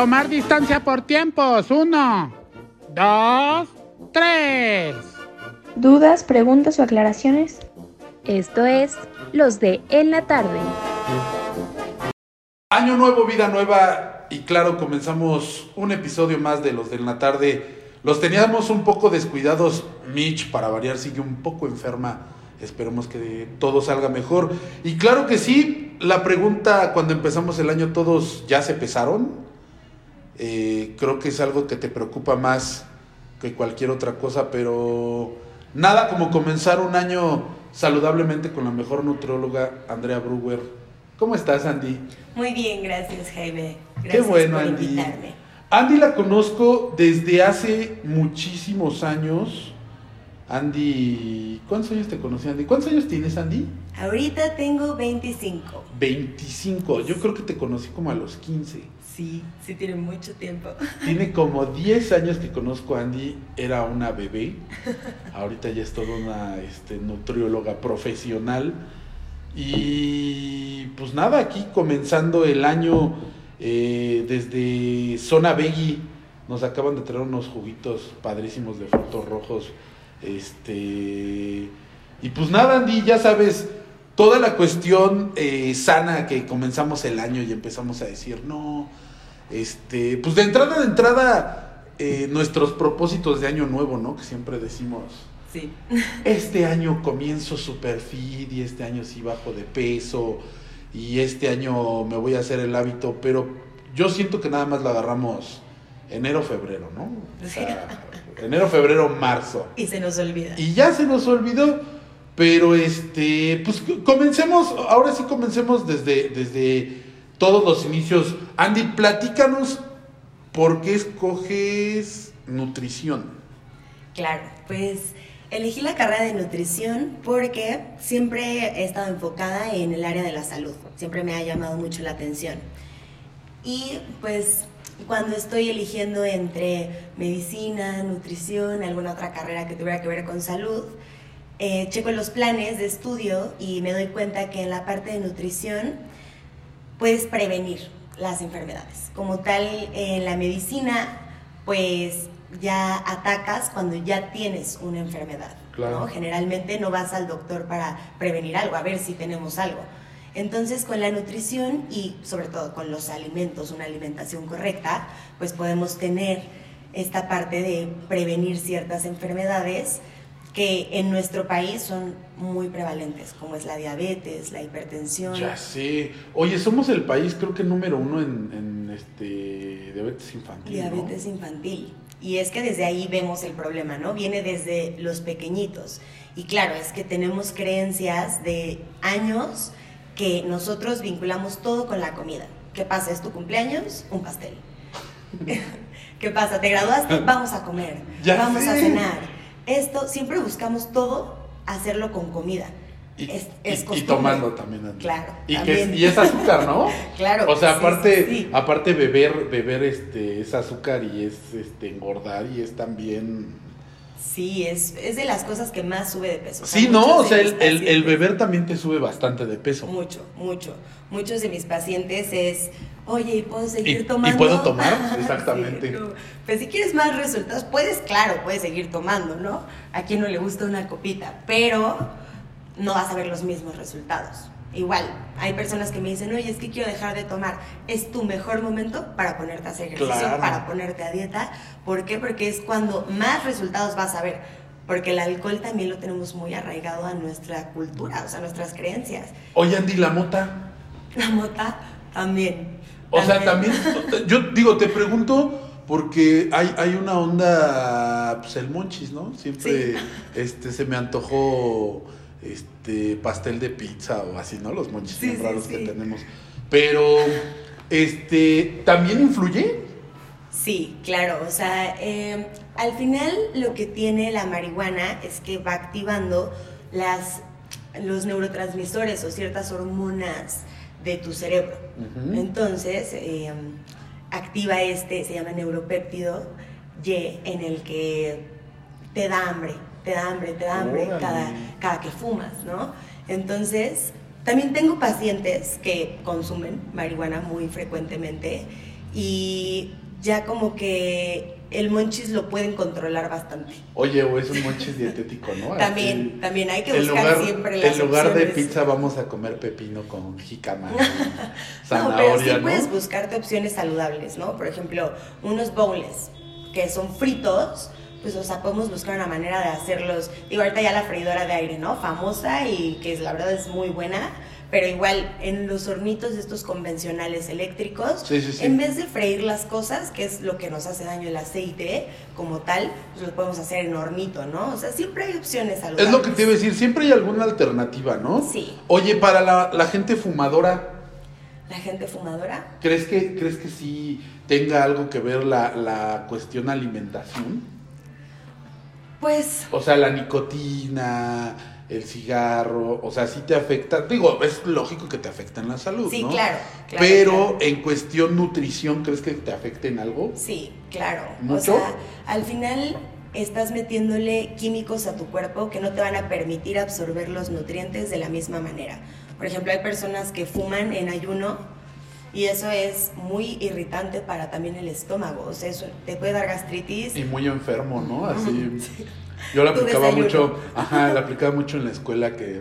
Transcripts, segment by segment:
Tomar distancia por tiempos. Uno, dos, tres. ¿Dudas, preguntas o aclaraciones? Esto es Los de En la Tarde. Año nuevo, vida nueva y claro, comenzamos un episodio más de Los de En la Tarde. Los teníamos un poco descuidados, Mitch para variar sigue un poco enferma. Esperemos que todo salga mejor. Y claro que sí, la pregunta cuando empezamos el año todos ya se pesaron. Eh, creo que es algo que te preocupa más que cualquier otra cosa, pero nada como comenzar un año saludablemente con la mejor nutrióloga, Andrea Brewer. ¿Cómo estás, Andy? Muy bien, gracias, Jaime. Gracias Qué bueno, por Andy. invitarme. Andy la conozco desde hace muchísimos años. Andy, ¿cuántos años te conocí, Andy? ¿Cuántos años tienes, Andy? Ahorita tengo 25. 25. Yo creo que te conocí como a los 15. Sí, sí tiene mucho tiempo. Tiene como 10 años que conozco a Andy, era una bebé, ahorita ya es toda una este, nutrióloga profesional. Y pues nada, aquí comenzando el año eh, desde Zona Veggie, nos acaban de traer unos juguitos padrísimos de frutos rojos. Este, y pues nada, Andy, ya sabes, toda la cuestión eh, sana que comenzamos el año y empezamos a decir, no, este, pues de entrada, de entrada, eh, nuestros propósitos de año nuevo, ¿no? Que siempre decimos, Sí. este año comienzo super fit y este año sí bajo de peso y este año me voy a hacer el hábito, pero yo siento que nada más la agarramos enero, febrero, ¿no? O sea, enero, febrero, marzo. Y se nos olvida. Y ya se nos olvidó. Pero este, pues comencemos, ahora sí comencemos desde, desde todos los inicios. Andy, platícanos por qué escoges nutrición. Claro, pues elegí la carrera de nutrición porque siempre he estado enfocada en el área de la salud. Siempre me ha llamado mucho la atención. Y pues cuando estoy eligiendo entre medicina, nutrición, alguna otra carrera que tuviera que ver con salud, eh, checo los planes de estudio y me doy cuenta que en la parte de nutrición puedes prevenir las enfermedades. Como tal, en la medicina, pues ya atacas cuando ya tienes una enfermedad. Claro. ¿no? Generalmente no vas al doctor para prevenir algo, a ver si tenemos algo. Entonces, con la nutrición y sobre todo con los alimentos, una alimentación correcta, pues podemos tener esta parte de prevenir ciertas enfermedades que en nuestro país son muy prevalentes, como es la diabetes, la hipertensión. Ya sé. Oye, somos el país creo que número uno en, en, este diabetes infantil. ¿no? Diabetes infantil. Y es que desde ahí vemos el problema, ¿no? Viene desde los pequeñitos. Y claro, es que tenemos creencias de años que nosotros vinculamos todo con la comida. ¿Qué pasa? ¿Es tu cumpleaños? Un pastel. ¿Qué pasa? ¿Te graduaste? Vamos a comer. Ya Vamos a cenar. Esto, siempre buscamos todo hacerlo con comida. Y, Es- y- es y costumbre. tomando también. Claro, Y, que es, y es azúcar, ¿no? Claro, O sea, aparte, sí, sí. aparte beber, beber este, es azúcar y es este, engordar y es también... Sí, es, es de las cosas que más sube de peso. Sí, no, o sea, el, el- beber también te sube bastante de peso. Mucho, mucho. Muchos de mis pacientes es, oye, ¿y puedo seguir ¿Y- y tomando? puedo tomar? Exactamente. Sí, no. Pues si quieres más resultados, puedes, claro, puedes seguir tomando, ¿no? A quien no le gusta una copita, pero no vas a ver los mismos resultados. Igual, hay personas que me dicen, oye, es que quiero dejar de tomar. Es tu mejor momento para ponerte a hacer ejercicio, Claro. para ponerte a dieta. ¿Por qué? Porque es cuando más resultados vas a ver. Porque el alcohol también lo tenemos muy arraigado a nuestra cultura, o sea, a nuestras creencias. Oye, Andy, la mota. La mota también. O sea, también, yo digo, te pregunto porque hay, hay una onda, pues el monchis, ¿no? Siempre este, se me antojó este pastel de pizza o así, ¿no? Los monchis Sí, raros sí. que tenemos. Pero, este, ¿también influye? Sí, claro. O sea, eh, al final lo que tiene la marihuana es que va activando las, los neurotransmisores o ciertas hormonas de tu cerebro. Entonces, eh, activa este, se llama neuropéptido Y, en el que te da hambre, te da hambre, te da hambre Órale. cada, cada que fumas, ¿no? Entonces, también tengo pacientes que consumen marihuana muy frecuentemente y ya como que el monchis lo pueden controlar bastante. Oye, o es un monchis dietético, ¿no? También, Así, también hay que buscar lugar, siempre las En lugar de pizza vamos a comer pepino con jicama, No, pero zanahoria, sí ¿no? puedes buscarte opciones saludables, ¿no? Por ejemplo, unos bowls que son fritos, pues, o sea, podemos buscar una manera de hacerlos. Digo, ahorita ya la freidora de aire, ¿no? Famosa y que es, la verdad es muy buena. Pero igual, en los hornitos estos convencionales eléctricos, Sí, sí, sí. en vez de freír las cosas, que es lo que nos hace daño el aceite como tal, pues lo podemos hacer en hornito, ¿no? O sea, siempre hay opciones saludables. Es lo que te iba a decir, siempre hay alguna alternativa, ¿no? Sí. Oye, para la, la gente fumadora, La gente fumadora, ¿crees que, ¿crees que sí tenga algo que ver la, la cuestión alimentación? pues O sea, la nicotina, el cigarro, o sea, sí te afecta. Digo, es lógico que te afecta en la salud, sí, ¿no? claro, claro. Pero claro. en cuestión nutrición, ¿crees que te afecte en algo? Sí, claro. ¿Mucho? O sea, al final estás metiéndole químicos a tu cuerpo que no te van a permitir absorber los nutrientes de la misma manera. Por ejemplo, hay personas que fuman en ayuno y eso es muy irritante para también el estómago. O sea, eso te puede dar gastritis. Y muy enfermo, ¿no? Así. Yo la aplicaba mucho, ajá, la aplicaba mucho en la escuela que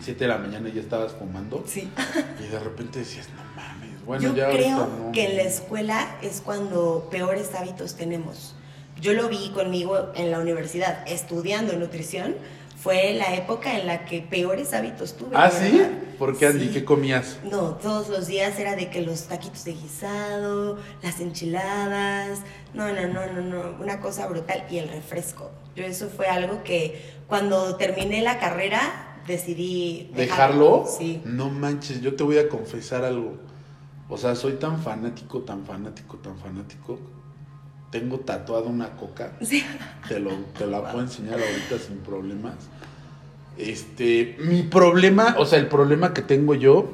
7 de la mañana ya estabas fumando Sí. y de repente decías, no mames, bueno, Yo ya creo no. que en la escuela es cuando peores hábitos tenemos. Yo lo vi conmigo en la universidad, estudiando nutrición. Fue la época en la que peores hábitos tuve. ¿Ah, sí? ¿Por qué, Andy? Sí. ¿Qué comías? No, todos los días era de que los taquitos de guisado, las enchiladas, no, no, no, no, no, una cosa brutal y el refresco. Yo eso fue algo que cuando terminé la carrera decidí ¿Dejarlo? Sí. No manches, yo te voy a confesar algo. O sea, soy tan fanático, tan fanático, tan fanático. Tengo tatuado una coca. Sí. Te, lo, te la puedo enseñar ahorita sin problemas. Este, mi problema, o sea, el problema que tengo yo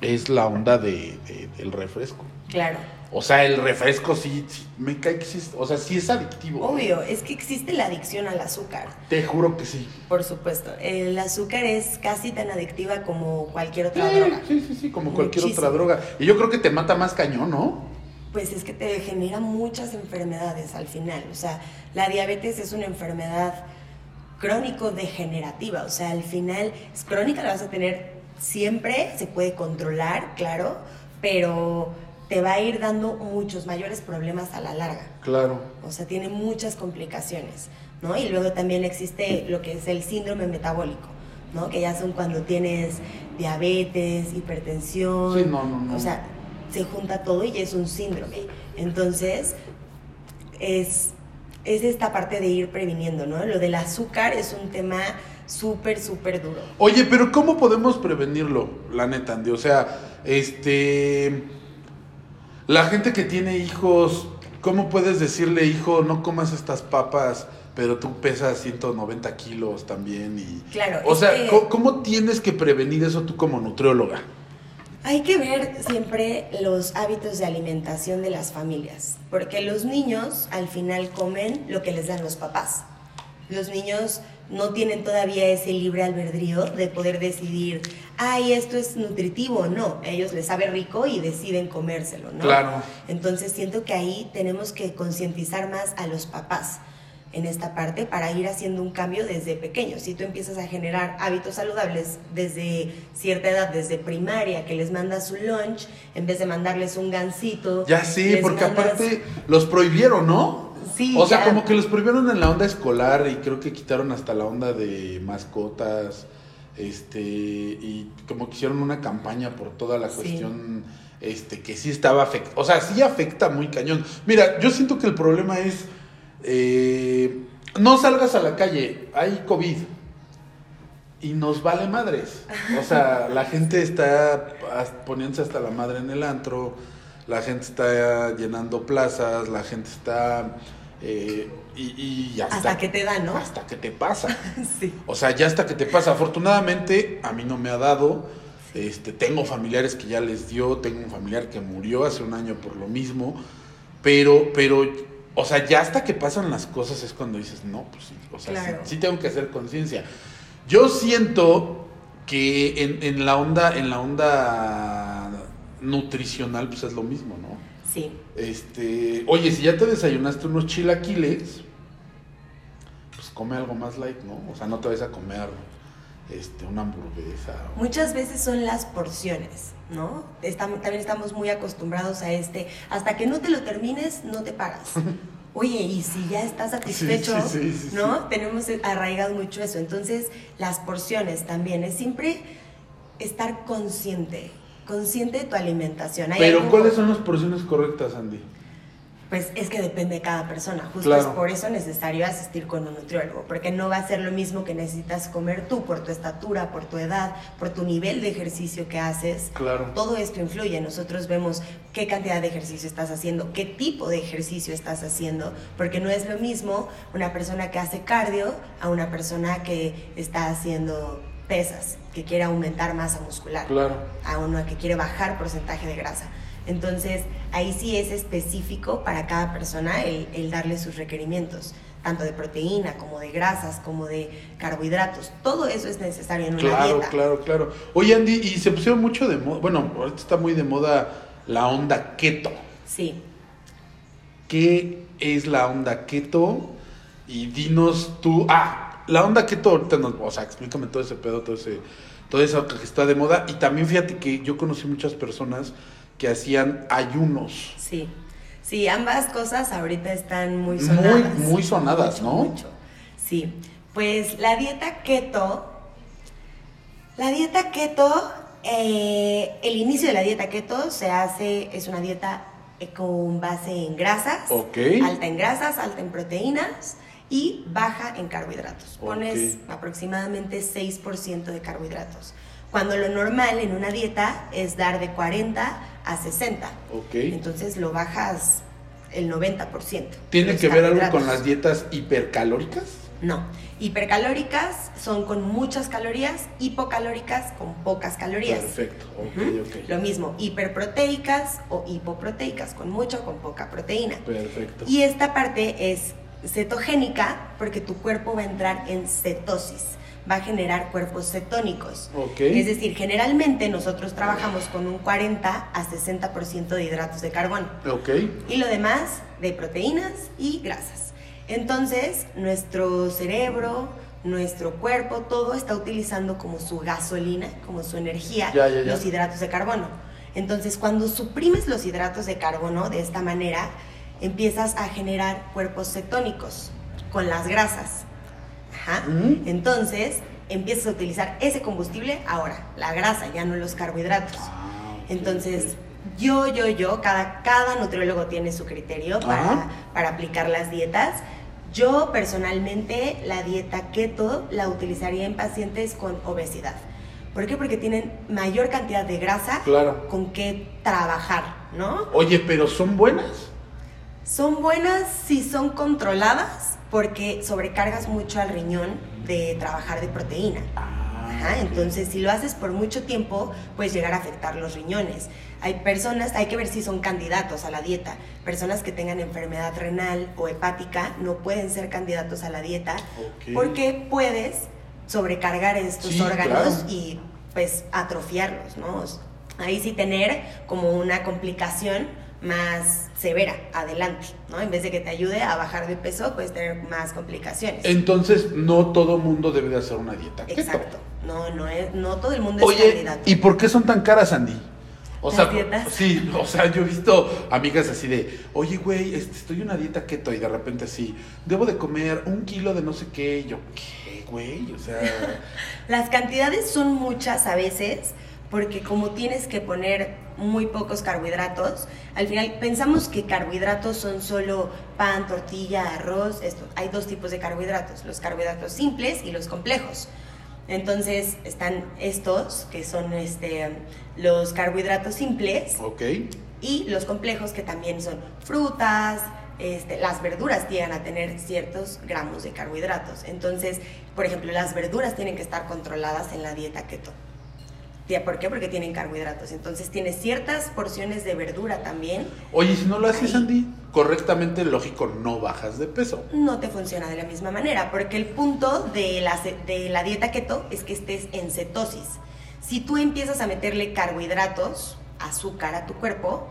es la onda de, de- del refresco. Claro. O sea, el refresco sí, sí, me cae que sí, o sea, sí es adictivo. Obvio, es que existe la adicción al azúcar, Te juro que sí. por supuesto. El azúcar es casi tan adictiva como cualquier otra Sí, droga. sí, sí, sí, como cualquier otra droga. Y yo creo que te mata más cañón, ¿no? Pues es que te genera muchas enfermedades al final. O sea, la diabetes es una enfermedad crónico-degenerativa. O sea, al final es crónica, la vas a tener siempre, se puede controlar, claro, pero te va a ir dando muchos mayores problemas a la larga. Claro. O sea, tiene muchas complicaciones, ¿no? Y luego también existe lo que es el síndrome metabólico, ¿no? Que ya son cuando tienes diabetes, hipertensión. Sí, no, no, no. O sea, se junta todo y es un síndrome. Entonces, es, es esta parte de ir previniendo, ¿no? Lo del azúcar es un tema súper, súper duro. Oye, pero ¿cómo podemos prevenirlo, la neta, Andy? O sea, este. La gente que tiene hijos, ¿cómo puedes decirle, hijo, no comas estas papas, pero tú pesas 190 kilos también? Y, Claro, O sea, que- ¿cómo, cómo tienes que prevenir eso tú como nutrióloga? Hay que ver siempre los hábitos de alimentación de las familias, porque los niños al final comen lo que les dan los papás. Los niños no tienen todavía ese libre albedrío de poder decidir, ay, esto es nutritivo o no. A ellos les sabe rico y deciden comérselo, ¿no? Claro. Entonces siento que ahí tenemos que concientizar más a los papás en esta parte para ir haciendo un cambio desde pequeños. Si tú empiezas a generar hábitos saludables desde cierta edad, desde primaria, que les mandas su lunch, en vez de mandarles un gansito. Ya sí, porque mandas- aparte los prohibieron, ¿no? Sí, O sea, ya. como que los prohibieron en la onda escolar y creo que quitaron hasta la onda de mascotas, este, y como que hicieron una campaña por toda la Sí. cuestión, este, que sí estaba afecta, o sea, sí afecta muy cañón. Mira, yo siento que el problema es, eh, no salgas a la calle, hay COVID. Y nos vale madres. O sea, la gente está poniéndose hasta la madre en el antro, la gente está llenando plazas, la gente está... eh, y, y hasta, Hasta que te da, ¿no? Hasta que te pasa. Sí. O sea, ya hasta que te pasa. Afortunadamente, a mí no me ha dado. Este, tengo familiares que ya les dio, tengo un familiar que murió hace un año por lo mismo. Pero, pero, o sea, ya hasta que pasan las cosas es cuando dices, no, pues sí, o sea, sí- Claro. sí, tengo que hacer conciencia. Yo siento que en, en la onda, en la onda nutricional, pues es lo mismo, ¿no? Sí. Este, oye, si ya te desayunaste unos chilaquiles, pues come algo más light, ¿no? O sea, no te vayas a comer este, una hamburguesa. o- Muchas veces son las porciones, ¿no? Estam- también estamos muy acostumbrados a este, hasta que no te lo termines, no te paras. Oye, y si ya estás satisfecho, Sí, sí, sí, sí, ¿no? Tenemos arraigado mucho eso. Entonces, las porciones también, es siempre estar consciente, consciente de tu alimentación. Pero ¿cuáles son las porciones correctas, Andy? Pues es que depende de cada persona. Justo Claro. es por eso necesario asistir con un nutriólogo, porque no va a ser lo mismo que necesitas comer tú por tu estatura, por tu edad, por tu nivel de ejercicio que haces. Claro. Todo esto influye. Nosotros vemos qué cantidad de ejercicio estás haciendo, qué tipo de ejercicio estás haciendo, porque no es lo mismo una persona que hace cardio a una persona que está haciendo pesas, que quiere aumentar masa muscular Claro. a uno que quiere bajar porcentaje de grasa. Entonces, ahí sí es específico para cada persona el, el darle sus requerimientos, tanto de proteína como de grasas, como de carbohidratos. Todo eso es necesario en una Claro, dieta. claro, claro. Oye, Andy, y se pusieron mucho de moda, bueno, ahorita está muy de moda la onda keto. Sí. ¿Qué es la onda keto? Y dinos tú, ah, la onda keto ahorita nos, o sea, explícame todo ese pedo, todo ese, todo eso que está de moda. Y también fíjate que yo conocí muchas personas que hacían ayunos. Sí, sí, ambas cosas ahorita están muy Muy, sonadas. muy sonadas, Mucho, ¿no? mucho. Sí, pues la dieta keto, la dieta keto, eh, el inicio de la dieta keto se hace, es una dieta con base en grasas, alta en grasas, alta en proteínas y baja en carbohidratos. Pones aproximadamente 6% de carbohidratos. Cuando lo normal en una dieta es dar de 40 a 60. Ok. Entonces lo bajas el 90%. ¿Tiene que ver algo con las dietas hipercalóricas? No. Hipercalóricas son con muchas calorías, hipocalóricas con pocas calorías. Perfecto, ok, Ujú. ok. Lo mismo, hiperproteicas o hipoproteicas, con mucha o con poca proteína. Perfecto. Y esta parte es cetogénica porque tu cuerpo va a entrar en cetosis, va a generar cuerpos cetónicos. Ok. Es decir, generalmente nosotros trabajamos con un 40 a 60% de hidratos de carbono Ok. y lo demás de proteínas y grasas. Entonces, nuestro cerebro, nuestro cuerpo, todo está utilizando como su gasolina, como su energía, Ya, ya, ya. los hidratos de carbono. Entonces, cuando suprimes los hidratos de carbono de esta manera, empiezas a generar cuerpos cetónicos con las grasas. Ajá. Ujú. Entonces, empiezas a utilizar ese combustible ahora, la grasa, ya no los carbohidratos. Ah, Entonces, yo, yo, yo, cada, cada nutriólogo tiene su criterio para, para aplicar las dietas. Yo personalmente la dieta keto la utilizaría en pacientes con obesidad. ¿Por qué? Porque tienen mayor cantidad de grasa Claro. con que trabajar, ¿no? Oye, pero son buenas. Son buenas si son controladas porque sobrecargas mucho al riñón de trabajar de proteína. Ajá, entonces si lo haces por mucho tiempo, puedes llegar a afectar los riñones. Hay personas, hay que ver si son candidatos a la dieta. Personas que tengan enfermedad renal o hepática no pueden ser candidatos a la dieta porque puedes sobrecargar estos Sí, órganos claro. y pues atrofiarlos, ¿no? Ahí sí tener como una complicación más severa adelante, ¿no? En vez de que te ayude a bajar de peso, puedes tener más complicaciones. Entonces, no todo mundo debe de hacer una dieta keto. Exacto. No, no es, no todo el mundo es Oye, candidato. ¿y por qué son tan caras, Andy? O ¿Las sea, dietas? sí, o sea, yo he visto amigas así de, oye, güey, este, estoy en una dieta keto y de repente así, debo de comer un kilo de no sé qué, y yo, ¿qué, güey? O sea, Las cantidades son muchas a veces porque como tienes que poner muy pocos carbohidratos, al final pensamos que carbohidratos son solo pan, tortilla, arroz, esto. Hay dos tipos de carbohidratos, los carbohidratos simples y los complejos. Entonces están estos, que son este, los carbohidratos simples, y los complejos que también son frutas, este, las verduras llegan a tener ciertos gramos de carbohidratos. Entonces, por ejemplo, las verduras tienen que estar controladas en la dieta keto. ¿Ya ¿Por qué? Porque tienen carbohidratos. Entonces, tienes ciertas porciones de verdura también. Oye, si no lo haces, Ahí. Andy, correctamente, lógico, no bajas de peso. No te funciona de la misma manera, porque el punto de la, de la dieta keto es que estés en cetosis. Si tú empiezas a meterle carbohidratos, azúcar a tu cuerpo,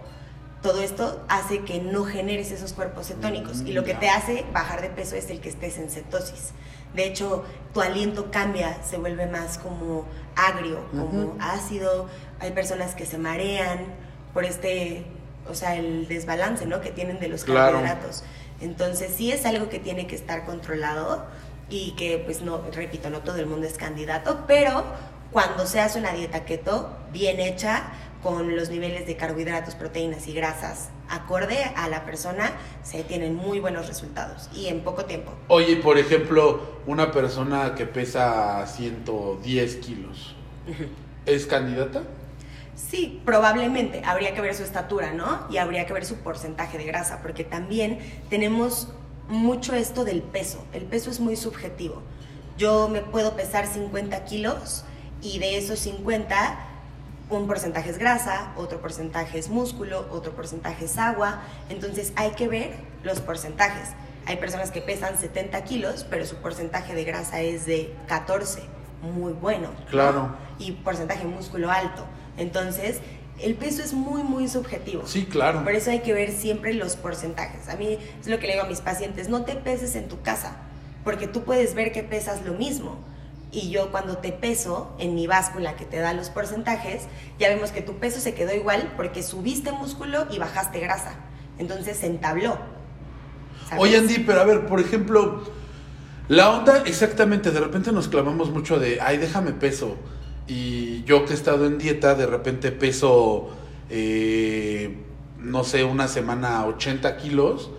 todo esto hace que no generes esos cuerpos cetónicos y lo que te hace bajar de peso es el que estés en cetosis. De hecho, tu aliento cambia, se vuelve más como agrio, como ácido. Hay personas que se marean por este, o sea, el desbalance, ¿no? Que tienen de los Claro. carbohidratos. Entonces, sí es algo que tiene que estar controlado y que, pues, no, repito, no todo el mundo es candidato, pero cuando se hace una dieta keto bien hecha, con los niveles de carbohidratos, proteínas y grasas acorde a la persona, se tienen muy buenos resultados y en poco tiempo. Oye, por ejemplo, una persona que pesa 110 kilos, ¿es candidata? Sí, probablemente. Habría que ver su estatura, ¿no? Y habría que ver su porcentaje de grasa, porque también tenemos mucho esto del peso. El peso es muy subjetivo. Yo me puedo pesar 50 kilos y de esos 50, un porcentaje es grasa, otro porcentaje es músculo, otro porcentaje es agua. Entonces hay que ver los porcentajes. Hay personas que pesan 70 kilos, pero su porcentaje de grasa es de 14, muy bueno. ¿no? Claro. Y porcentaje de músculo alto. Entonces, el peso es muy, muy subjetivo. Sí, claro. Por eso hay que ver siempre los porcentajes. A mí es lo que le digo a mis pacientes, no te peses en tu casa, porque tú puedes ver que pesas lo mismo. Y yo cuando te peso en mi báscula que te da los porcentajes, ya vemos que tu peso se quedó igual porque subiste músculo y bajaste grasa. Entonces se entabló. ¿sabes? Oye, Andy, pero a ver, por ejemplo, la onda exactamente, de repente nos clavamos mucho de, ay, déjame peso. Y yo que he estado en dieta, de repente peso, eh, no sé, una semana 80 kilos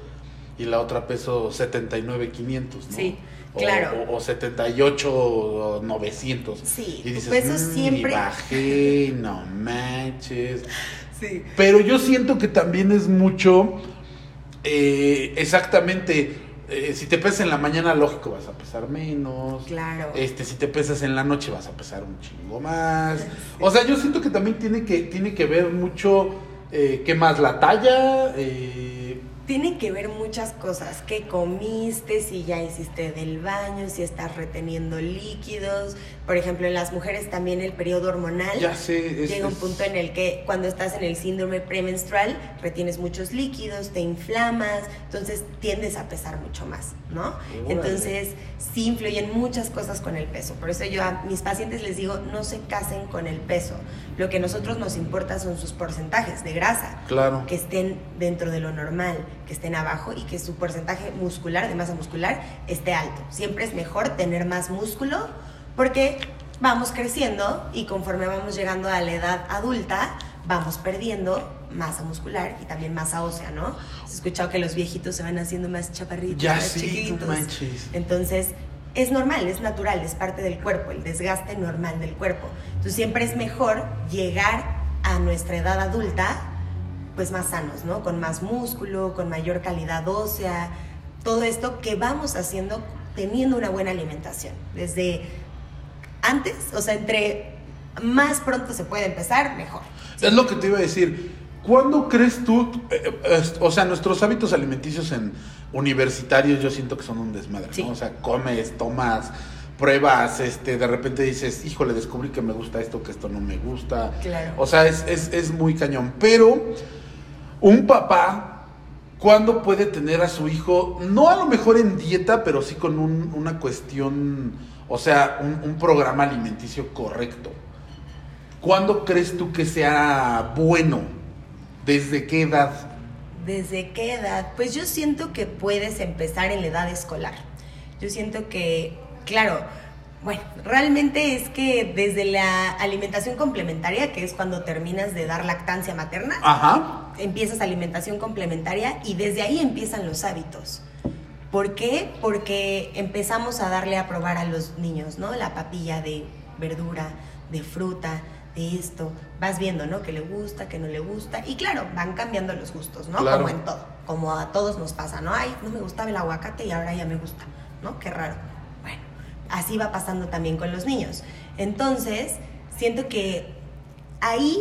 y la otra peso 79, 500, ¿no? Sí, O- claro. O, o 78, 900. Sí, y dices, peso "Mm, siempre- y bajé, no manches. Sí. Pero yo siento que también es mucho, eh, exactamente, eh, si te pesas en la mañana, lógico, vas a pesar menos. Claro. Este, si te pesas en la noche, vas a pesar un chingo más. O sea, yo siento que también tiene que, tiene que ver mucho, eh, ¿qué más? La talla, eh, Tiene que ver muchas cosas, qué comiste, si ya hiciste del baño, si estás reteniendo líquidos. Por ejemplo, en las mujeres también el periodo hormonal. ya sé. es- Llega un punto en el que cuando estás en el síndrome premenstrual retienes muchos líquidos, te inflamas, entonces tiendes a pesar mucho más, ¿no? Órale. Entonces sí influyen muchas cosas con el peso. Por eso yo a mis pacientes les digo, no se casen con el peso. Lo que a nosotros nos importa son sus porcentajes de grasa Claro. que estén dentro de lo normal, que estén abajo y que su porcentaje muscular, de masa muscular, esté alto. Siempre es mejor tener más músculo porque vamos creciendo y conforme vamos llegando a la edad adulta, vamos perdiendo masa muscular y también masa ósea, ¿no? Has escuchado que los viejitos se van haciendo más chaparritos, Ya más sí, chiquitos. manches. Entonces, es normal, es natural, es parte del cuerpo, el desgaste normal del cuerpo. Entonces, siempre es mejor llegar a nuestra edad adulta, pues más sanos, ¿no? Con más músculo, con mayor calidad ósea, todo esto que vamos haciendo teniendo una buena alimentación. Desde antes, o sea, entre más pronto se puede empezar, mejor. Es lo que te iba a decir. ¿Cuándo crees tú, eh, eh, o sea, nuestros hábitos alimenticios en universitarios yo siento que son un desmadre, Sí. ¿no? O sea, comes, tomas, pruebas, este, de repente dices, híjole, descubrí que me gusta esto, que esto no me gusta. Claro. O sea, es, es, es muy cañón. Pero un papá, ¿cuándo puede tener a su hijo, no a lo mejor en dieta, pero sí con un- una cuestión, o sea, un, un programa alimenticio correcto? ¿Cuándo crees tú que sea bueno? ¿Desde qué edad? ¿Desde qué edad? Pues yo siento que puedes empezar en la edad escolar. Yo siento que, claro, bueno, realmente es que desde la alimentación complementaria, que es cuando terminas de dar lactancia materna, Ajá. empiezas alimentación complementaria y desde ahí empiezan los hábitos. ¿Por qué? Porque empezamos a darle a probar a los niños, ¿no? La papilla de verdura, de fruta, de esto. Vas viendo, ¿no? Que le gusta, que no le gusta. Y claro, van cambiando los gustos, ¿no? Claro. Como en todo. Como a todos nos pasa, ¿no? Ay, no me gustaba el aguacate y ahora ya me gusta, ¿no? Qué raro. Bueno, así va pasando también con los niños. Entonces, siento que ahí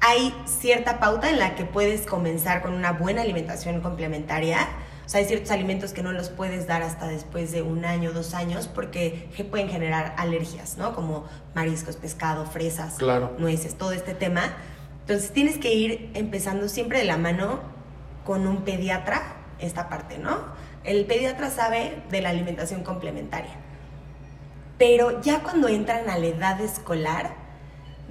hay cierta pauta en la que puedes comenzar con una buena alimentación complementaria. O sea, hay ciertos alimentos que no los puedes dar hasta después de un año, dos años, porque pueden generar alergias, ¿no? Como mariscos, pescado, fresas, Claro. nueces, todo este tema. Entonces tienes que ir empezando siempre de la mano con un pediatra, esta parte, ¿no? El pediatra sabe de la alimentación complementaria. Pero ya cuando entran a la edad escolar,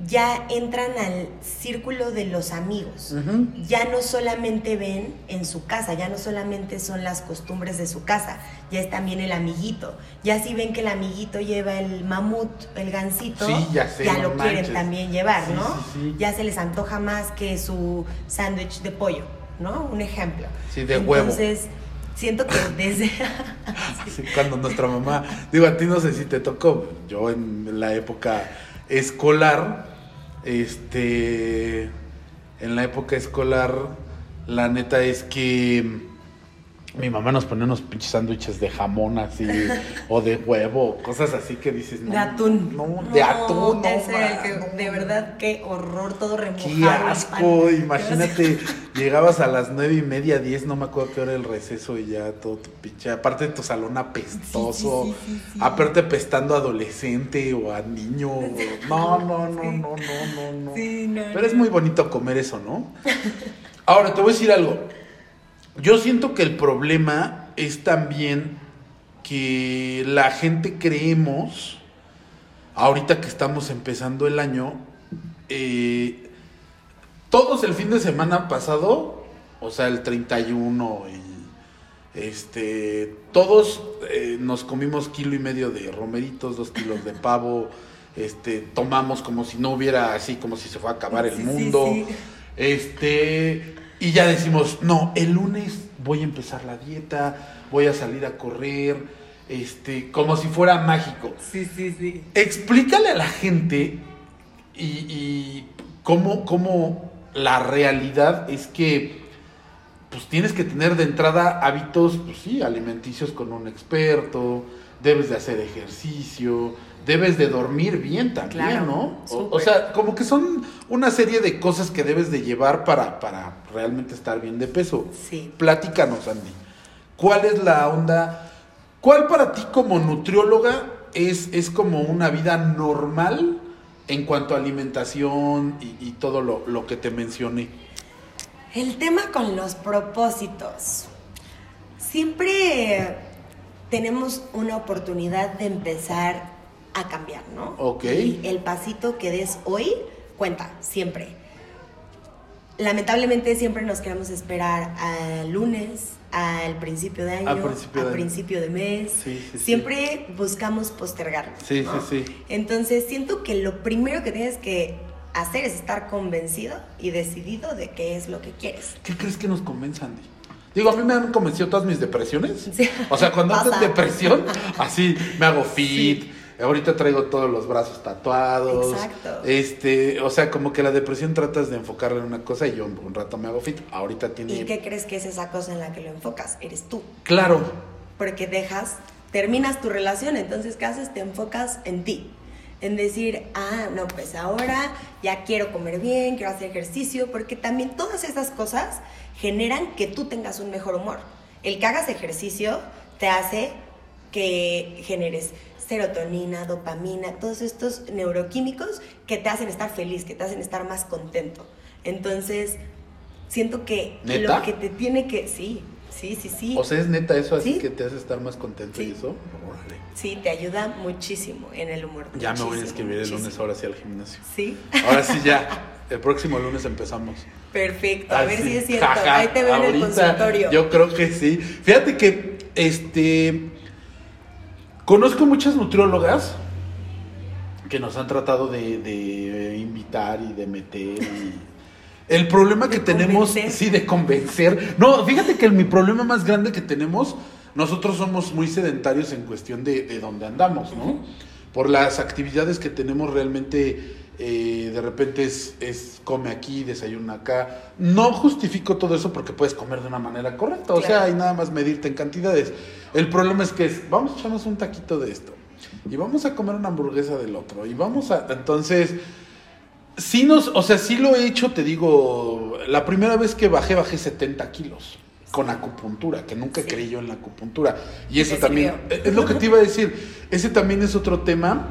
ya entran al círculo de los amigos. Ya no solamente ven en su casa, ya no solamente son las costumbres de su casa, ya es también el amiguito. Ya si ven que el amiguito lleva el mamut, el gansito, Sí, ya sé, no lo quieren también llevar, Sí, ¿no? Ya se les antoja más que su sándwich de pollo, ¿no? Un ejemplo. Sí, de huevo. Entonces, siento que desde... Cuando nuestra mamá, digo, a ti no sé si te tocó, yo en la época escolar, este, en la época escolar, la neta es que mi mamá nos ponía unos pinches sándwiches de jamón así, o de huevo, cosas así que dices, no, De atún. No, de atún, no, ese, ma, que no, de verdad, qué horror, todo remojado. Qué asco, imagínate, llegabas a las nueve y media, diez, no me acuerdo qué hora el receso y ya todo tu pinche, aparte de tu salón apestoso, Sí, sí, sí, sí, sí. aparte apestando a adolescente o a niño, o- no, no, no, no, no, no, no, Pero es muy bonito comer eso, ¿no? Ahora, te voy a decir algo, yo siento que el problema es también que la gente creemos, ahorita que estamos empezando el año, eh, todos el fin de semana pasado, o sea, el 31 y este, todos eh, nos comimos kilo y medio de romeritos, dos kilos de pavo, este, tomamos como si no hubiera así, como si se fuera a acabar el Sí, sí, mundo. sí. Este, y ya decimos, no, el lunes voy a empezar la dieta, voy a salir a correr, este, como si fuera mágico. Sí, sí, sí. Explícale a la gente y, y cómo, cómo la realidad es que pues tienes que tener de entrada hábitos, pues sí, alimenticios con un experto, debes de hacer ejercicio, debes de dormir bien también, Claro, ¿no? O, sea, como que son una serie de cosas que debes de llevar para, para realmente estar bien de peso. Sí. Platícanos, Andy. ¿Cuál es la onda? ¿Cuál para ti como nutrióloga es, es como una vida normal en cuanto a alimentación y, y todo lo, lo que te mencioné? El tema con los propósitos. Siempre tenemos una oportunidad de empezar a cambiar, ¿no? Ok. Y el pasito que des hoy cuenta, siempre. Lamentablemente siempre nos queremos esperar al lunes, al principio de año, Al principio de principio mes. Sí, sí, sí. siempre buscamos postergarlo. Sí, ¿no? sí, sí. Entonces siento que lo primero que tienes que hacer es estar convencido y decidido de qué es lo que quieres. ¿Qué crees que nos convence, Andy? Digo, a mí me han convencido todas mis depresiones. Sí. O sea, cuando Pasa. depresión, así me hago fit. Ahorita traigo todos los brazos tatuados. Exacto. Este, o sea, como que la depresión tratas de enfocarla en una cosa y yo un rato me hago fit. Ahorita tiene. ¿Y qué crees que es esa cosa en la que lo enfocas? Eres tú. Claro. Porque dejas, terminas tu relación, entonces ¿qué haces? Te enfocas en ti. En decir, ah, no, pues ahora ya quiero comer bien, quiero hacer ejercicio, porque también todas esas cosas generan que tú tengas un mejor humor. El que hagas ejercicio te hace que generes serotonina, dopamina, todos estos neuroquímicos que te hacen estar feliz, que te hacen estar más contento. Entonces, siento que ¿Neta? lo que te tiene que, sí, sí, sí, sí. O sea, es neta eso, así Sí. que te hace estar más contento y Sí. eso. Órale. Sí, te ayuda muchísimo en el humor. Ya me voy a muchísimo, inscribir el lunes ahora sí al gimnasio. Sí, Ahora sí ya. El próximo lunes empezamos. perfecto. A ver si es cierto. jaja, Ahí te veo en el consultorio. Yo creo que sí. Fíjate que, este, conozco muchas nutriólogas que nos han tratado de, de invitar y de meter. y- El problema que tenemos, convencer. sí, de convencer. No, fíjate que el- mi problema más grande que tenemos, nosotros somos muy sedentarios en cuestión de, de dónde andamos, ¿no? Por las actividades que tenemos realmente, eh, de repente es, es come aquí, desayuna acá. No justifico todo eso porque puedes comer de una manera correcta, o sea, hay nada más medirte en cantidades. El problema es que es, vamos a echarnos un taquito de esto, y vamos a comer una hamburguesa del otro, y vamos a, entonces... Sí nos, o sea, sí lo he hecho, te digo, la primera vez que bajé, bajé 70 kilos con acupuntura, que nunca Sí. creí yo en la acupuntura. Y Y eso también, es lo que te iba a decir, ese también es otro tema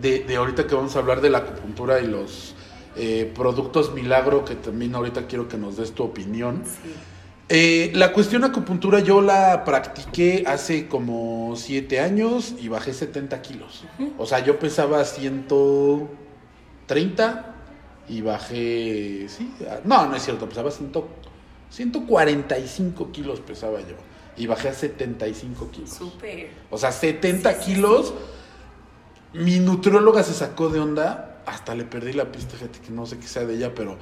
de, de ahorita que vamos a hablar de la acupuntura y los, eh, productos milagro, que también ahorita quiero que nos des tu opinión. Sí. Eh, la cuestión acupuntura yo la practiqué hace como 7 años y bajé 70 kilos. O sea, yo pesaba 130 y bajé, sí, no, no es cierto, pesaba 100, 145 kilos pesaba yo y bajé a 75 kilos. Súper. O sea, 70 Sí, sí, kilos. Mi nutrióloga se sacó de onda. Hasta le perdí la pista, fíjate que no sé qué sea de ella, pero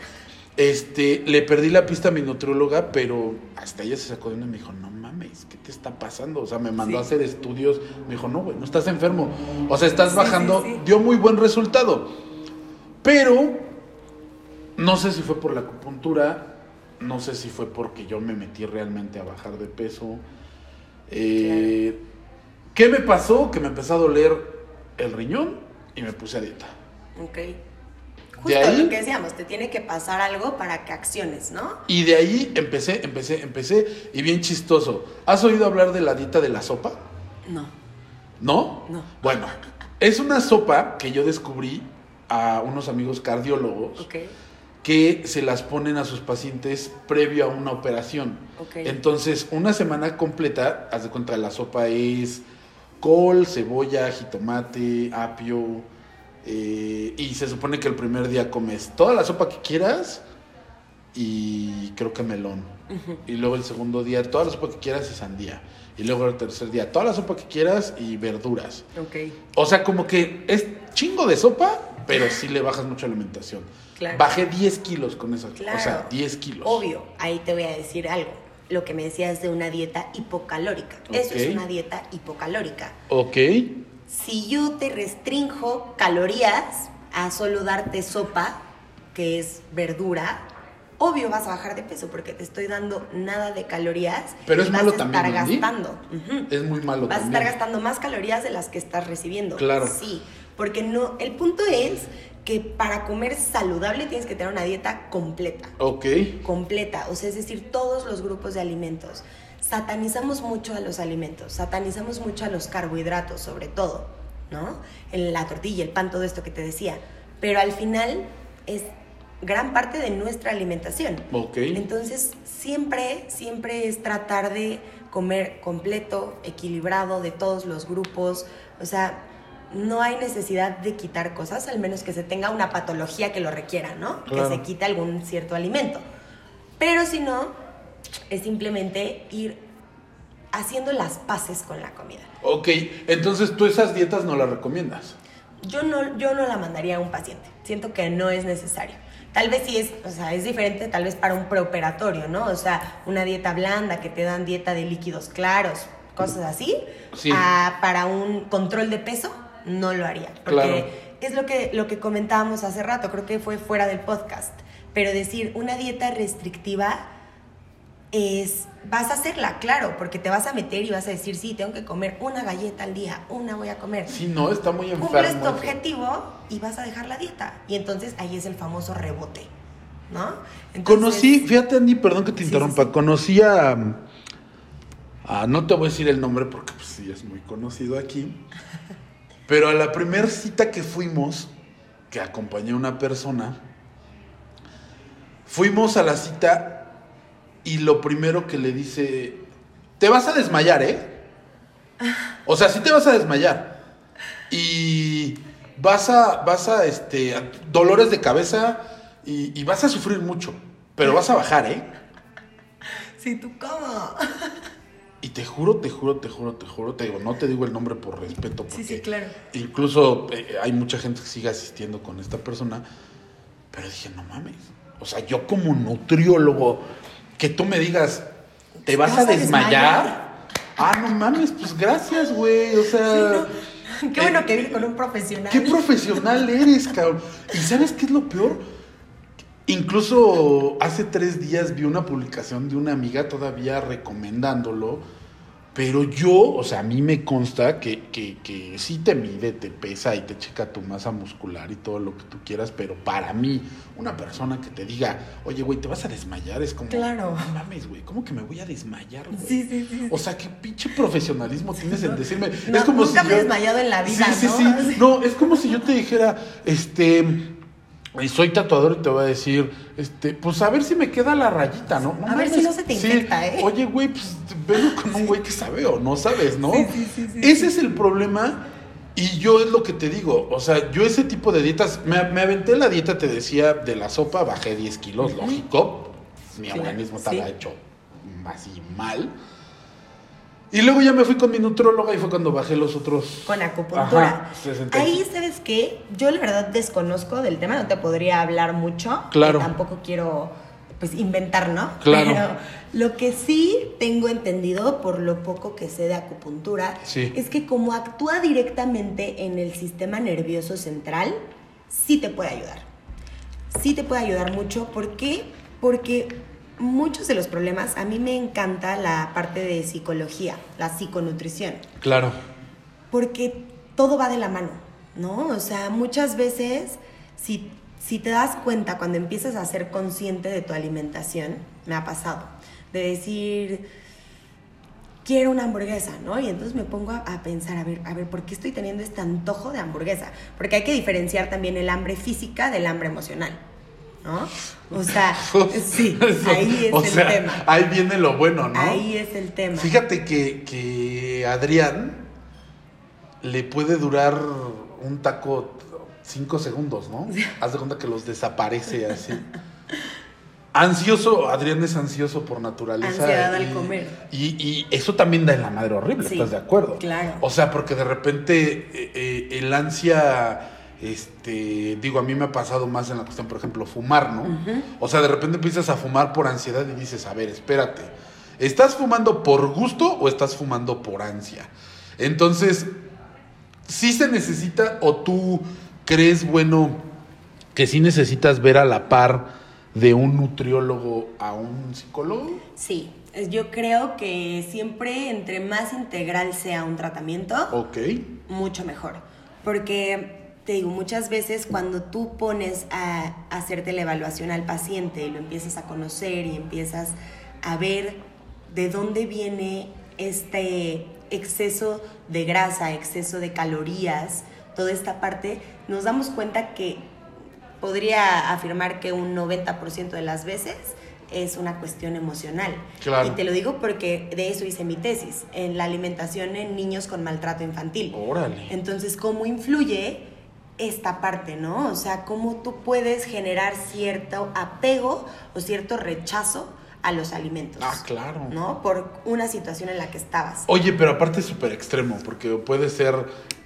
este, le perdí la pista a mi nutrióloga, pero hasta ella se sacó de onda y me dijo, no mames, ¿qué te está pasando? O sea, me mandó Sí. a hacer estudios. Me dijo, no, güey, no estás enfermo. O sea, estás Sí, bajando. sí. Dio muy buen resultado. Pero, no sé si fue por la acupuntura, no sé si fue porque yo me metí realmente a bajar de peso. Eh, ¿Qué me pasó? Que me empezó a doler el riñón y me puse a dieta. Ok. De Justo ahí- lo que decíamos, te tiene que pasar algo para que acciones, ¿no? Y de ahí empecé, empecé, empecé. Y bien chistoso. ¿Has oído hablar de la dieta de la sopa? No. ¿No? No. Bueno, es una sopa que yo descubrí a unos amigos cardiólogos que se las ponen a sus pacientes previo a una operación. Ok. Entonces, una semana completa, haz de cuenta, la sopa es col, cebolla, jitomate, apio, eh, y se supone que el primer día comes toda la sopa que quieras y creo que melón. Y luego el segundo día toda la sopa que quieras y sandía. Y luego el tercer día toda la sopa que quieras y verduras. Ok. O sea, como que es chingo de sopa, pero sí le bajas mucho alimentación. Claro. Bajé 10 kilos con esa. Claro. O sea, 10 kilos. Obvio, ahí te voy a decir algo. Lo que me decías de una dieta hipocalórica. Eso es una dieta hipocalórica. Ok. Si yo te restrinjo calorías a solo darte sopa, que es verdura, obvio vas a bajar de peso porque te estoy dando nada de calorías. Pero y es vas malo a también, estar Andy. gastando. Es muy malo Vas a también. estar gastando más calorías de las que estás recibiendo. Claro. Sí, porque no, el punto es que para comer saludable tienes que tener una dieta completa Ok. completa, o sea, es decir, todos los grupos de alimentos. Satanizamos mucho a los alimentos, satanizamos mucho a los carbohidratos, sobre todo, ¿no? En la tortilla, el pan, todo esto que te decía. Pero al final es gran parte de nuestra alimentación. Ok. Entonces, siempre, siempre es tratar de comer completo, equilibrado, de todos los grupos. O sea, no hay necesidad de quitar cosas, al menos que se tenga una patología que lo requiera, ¿no? Claro. Que se quite algún cierto alimento. Pero si no, es simplemente ir haciendo las paces con la comida. Ok. Entonces tú esas dietas no las recomiendas. Yo no, yo no la mandaría a un paciente. Siento que no es necesario. Tal vez sí es, o sea, es diferente tal vez para un preoperatorio, ¿no? O sea, una dieta blanda que te dan dieta de líquidos claros, cosas así. Sí. a- para un control de peso, no lo haría. Porque Claro. es lo que, lo que comentábamos hace rato, creo que fue fuera del podcast. Pero decir una dieta restrictiva es, vas a hacerla, claro, porque te vas a meter y vas a decir, sí, tengo que comer una galleta al día, una voy a comer. Sí, no, está muy enfermo. Cumples tu objetivo y vas a dejar la dieta. Y entonces ahí es el famoso rebote, ¿no? Entonces- Conocí, fíjate Andy, perdón que te Sí, interrumpa, sí. conocí a, a- no te voy a decir el nombre porque pues sí es muy conocido aquí, pero a la primer cita que fuimos, que acompañé a una persona, fuimos a la cita y lo primero que le dice, te vas a desmayar, ¿eh? O sea, sí te vas a desmayar. Y vas a, vas a, este, a- dolores de cabeza y, y vas a sufrir mucho. Pero vas a bajar, ¿eh? Sí, tú cómo. Y te juro, te juro, te juro, te juro, te digo, no te digo el nombre por respeto, porque Sí, sí, claro. incluso eh, hay mucha gente que sigue asistiendo con esta persona, pero dije, no mames, o sea, yo como nutriólogo, que tú me digas, ¿te vas, a desmayar? Ah, no mames, pues gracias, güey, o sea... Qué bueno que vine con un profesional. Qué profesional eres, cabrón. ¿Y sabes qué es lo peor? Incluso hace tres días vi una publicación de una amiga todavía recomendándolo, pero yo, o sea, a mí me consta que, que, que sí te mide, te pesa y te checa tu masa muscular y todo lo que tú quieras, pero para mí, una persona que te diga, oye, güey, te vas a desmayar, es como, Claro. no mames, güey, ¿cómo que me voy a desmayar, güey? Sí, sí, sí. O sea, qué pinche profesionalismo tienes en decirme. No, es como nunca si me he yo- desmayado en la vida, Sí, sí, ¿no? sí. No, es como si yo te dijera, este, y soy tatuador y te voy a decir, este, pues a ver si me queda la rayita, ¿no? A ver si no se te infecta, ¿eh? Oye, güey, pues vengo con un güey que sabe o no sabes, ¿no? Sí, sí, sí, sí, Ese es el problema. Y yo es lo que te digo, o sea, yo ese tipo de dietas, me, me aventé la dieta, te decía, de la sopa, bajé 10 kilos, lógico, mi organismo sí. estaba hecho así mal. Y luego ya me fui con mi nutróloga y fue cuando bajé los otros... Con acupuntura. Ajá, 65. Ahí, ¿sabes qué? Yo la verdad desconozco del tema, no te podría hablar mucho. Claro. Tampoco quiero, pues, inventar, ¿no? Claro. Pero lo que sí tengo entendido, por lo poco que sé de acupuntura, Sí. es que como actúa directamente en el sistema nervioso central, sí te puede ayudar. Sí te puede ayudar mucho. ¿Por qué? Porque muchos de los problemas, a mí me encanta la parte de psicología, la psiconutrición Claro. porque todo va de la mano, ¿no? O sea, muchas veces, si, si te das cuenta cuando empiezas a ser consciente de tu alimentación, me ha pasado, de decir, quiero una hamburguesa, ¿no? Y entonces me pongo a, a pensar, a ver, a ver, ¿por qué estoy teniendo este antojo de hamburguesa? Porque hay que diferenciar también el hambre física del hambre emocional, ¿no? O sea, sí, ahí es O el sea, tema. Ahí viene lo bueno, ¿no? Ahí es el tema. Fíjate que, que Adrián le puede durar un taco cinco segundos, ¿no? Haz de cuenta que los desaparece así. Ansioso, Adrián es ansioso por naturaleza. Ansiedad al y- comer. Y, y eso también da en la madre horrible, Sí, ¿estás de acuerdo? claro. O sea, porque de repente eh, eh, el ansia, este, digo, a mí me ha pasado más en la cuestión, por ejemplo, fumar, ¿no? O sea, de repente empiezas a fumar por ansiedad y dices, a ver, espérate, ¿estás fumando por gusto o estás fumando por ansia? Entonces, sí se necesita o tú crees, bueno, que sí necesitas ver a la par de un nutriólogo a un psicólogo? Sí, yo creo que siempre entre más integral sea un tratamiento, Ok. mucho mejor. Porque te digo, muchas veces cuando tú pones a hacerte la evaluación al paciente y lo empiezas a conocer y empiezas a ver de dónde viene este exceso de grasa, exceso de calorías, toda esta parte, nos damos cuenta que podría afirmar que un 90% de las veces es una cuestión emocional. Claro. Y te lo digo porque de eso hice mi tesis, en la alimentación en niños con maltrato infantil. Órale. Entonces, ¿cómo influye esta parte, no? O sea, ¿cómo tú puedes generar cierto apego o cierto rechazo a los alimentos? Ah, claro. ¿No? Por una situación en la que estabas. Oye, pero aparte es súper extremo, porque puede ser,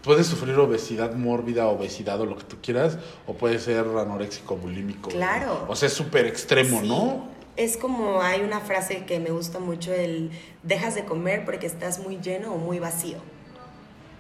puedes sufrir obesidad mórbida, obesidad o lo que tú quieras, o puede ser anoréxico, bulímico. Claro. O sea, es súper extremo, Sí. ¿no? Es como hay una frase que me gusta mucho, el dejas de comer porque estás muy lleno o muy vacío,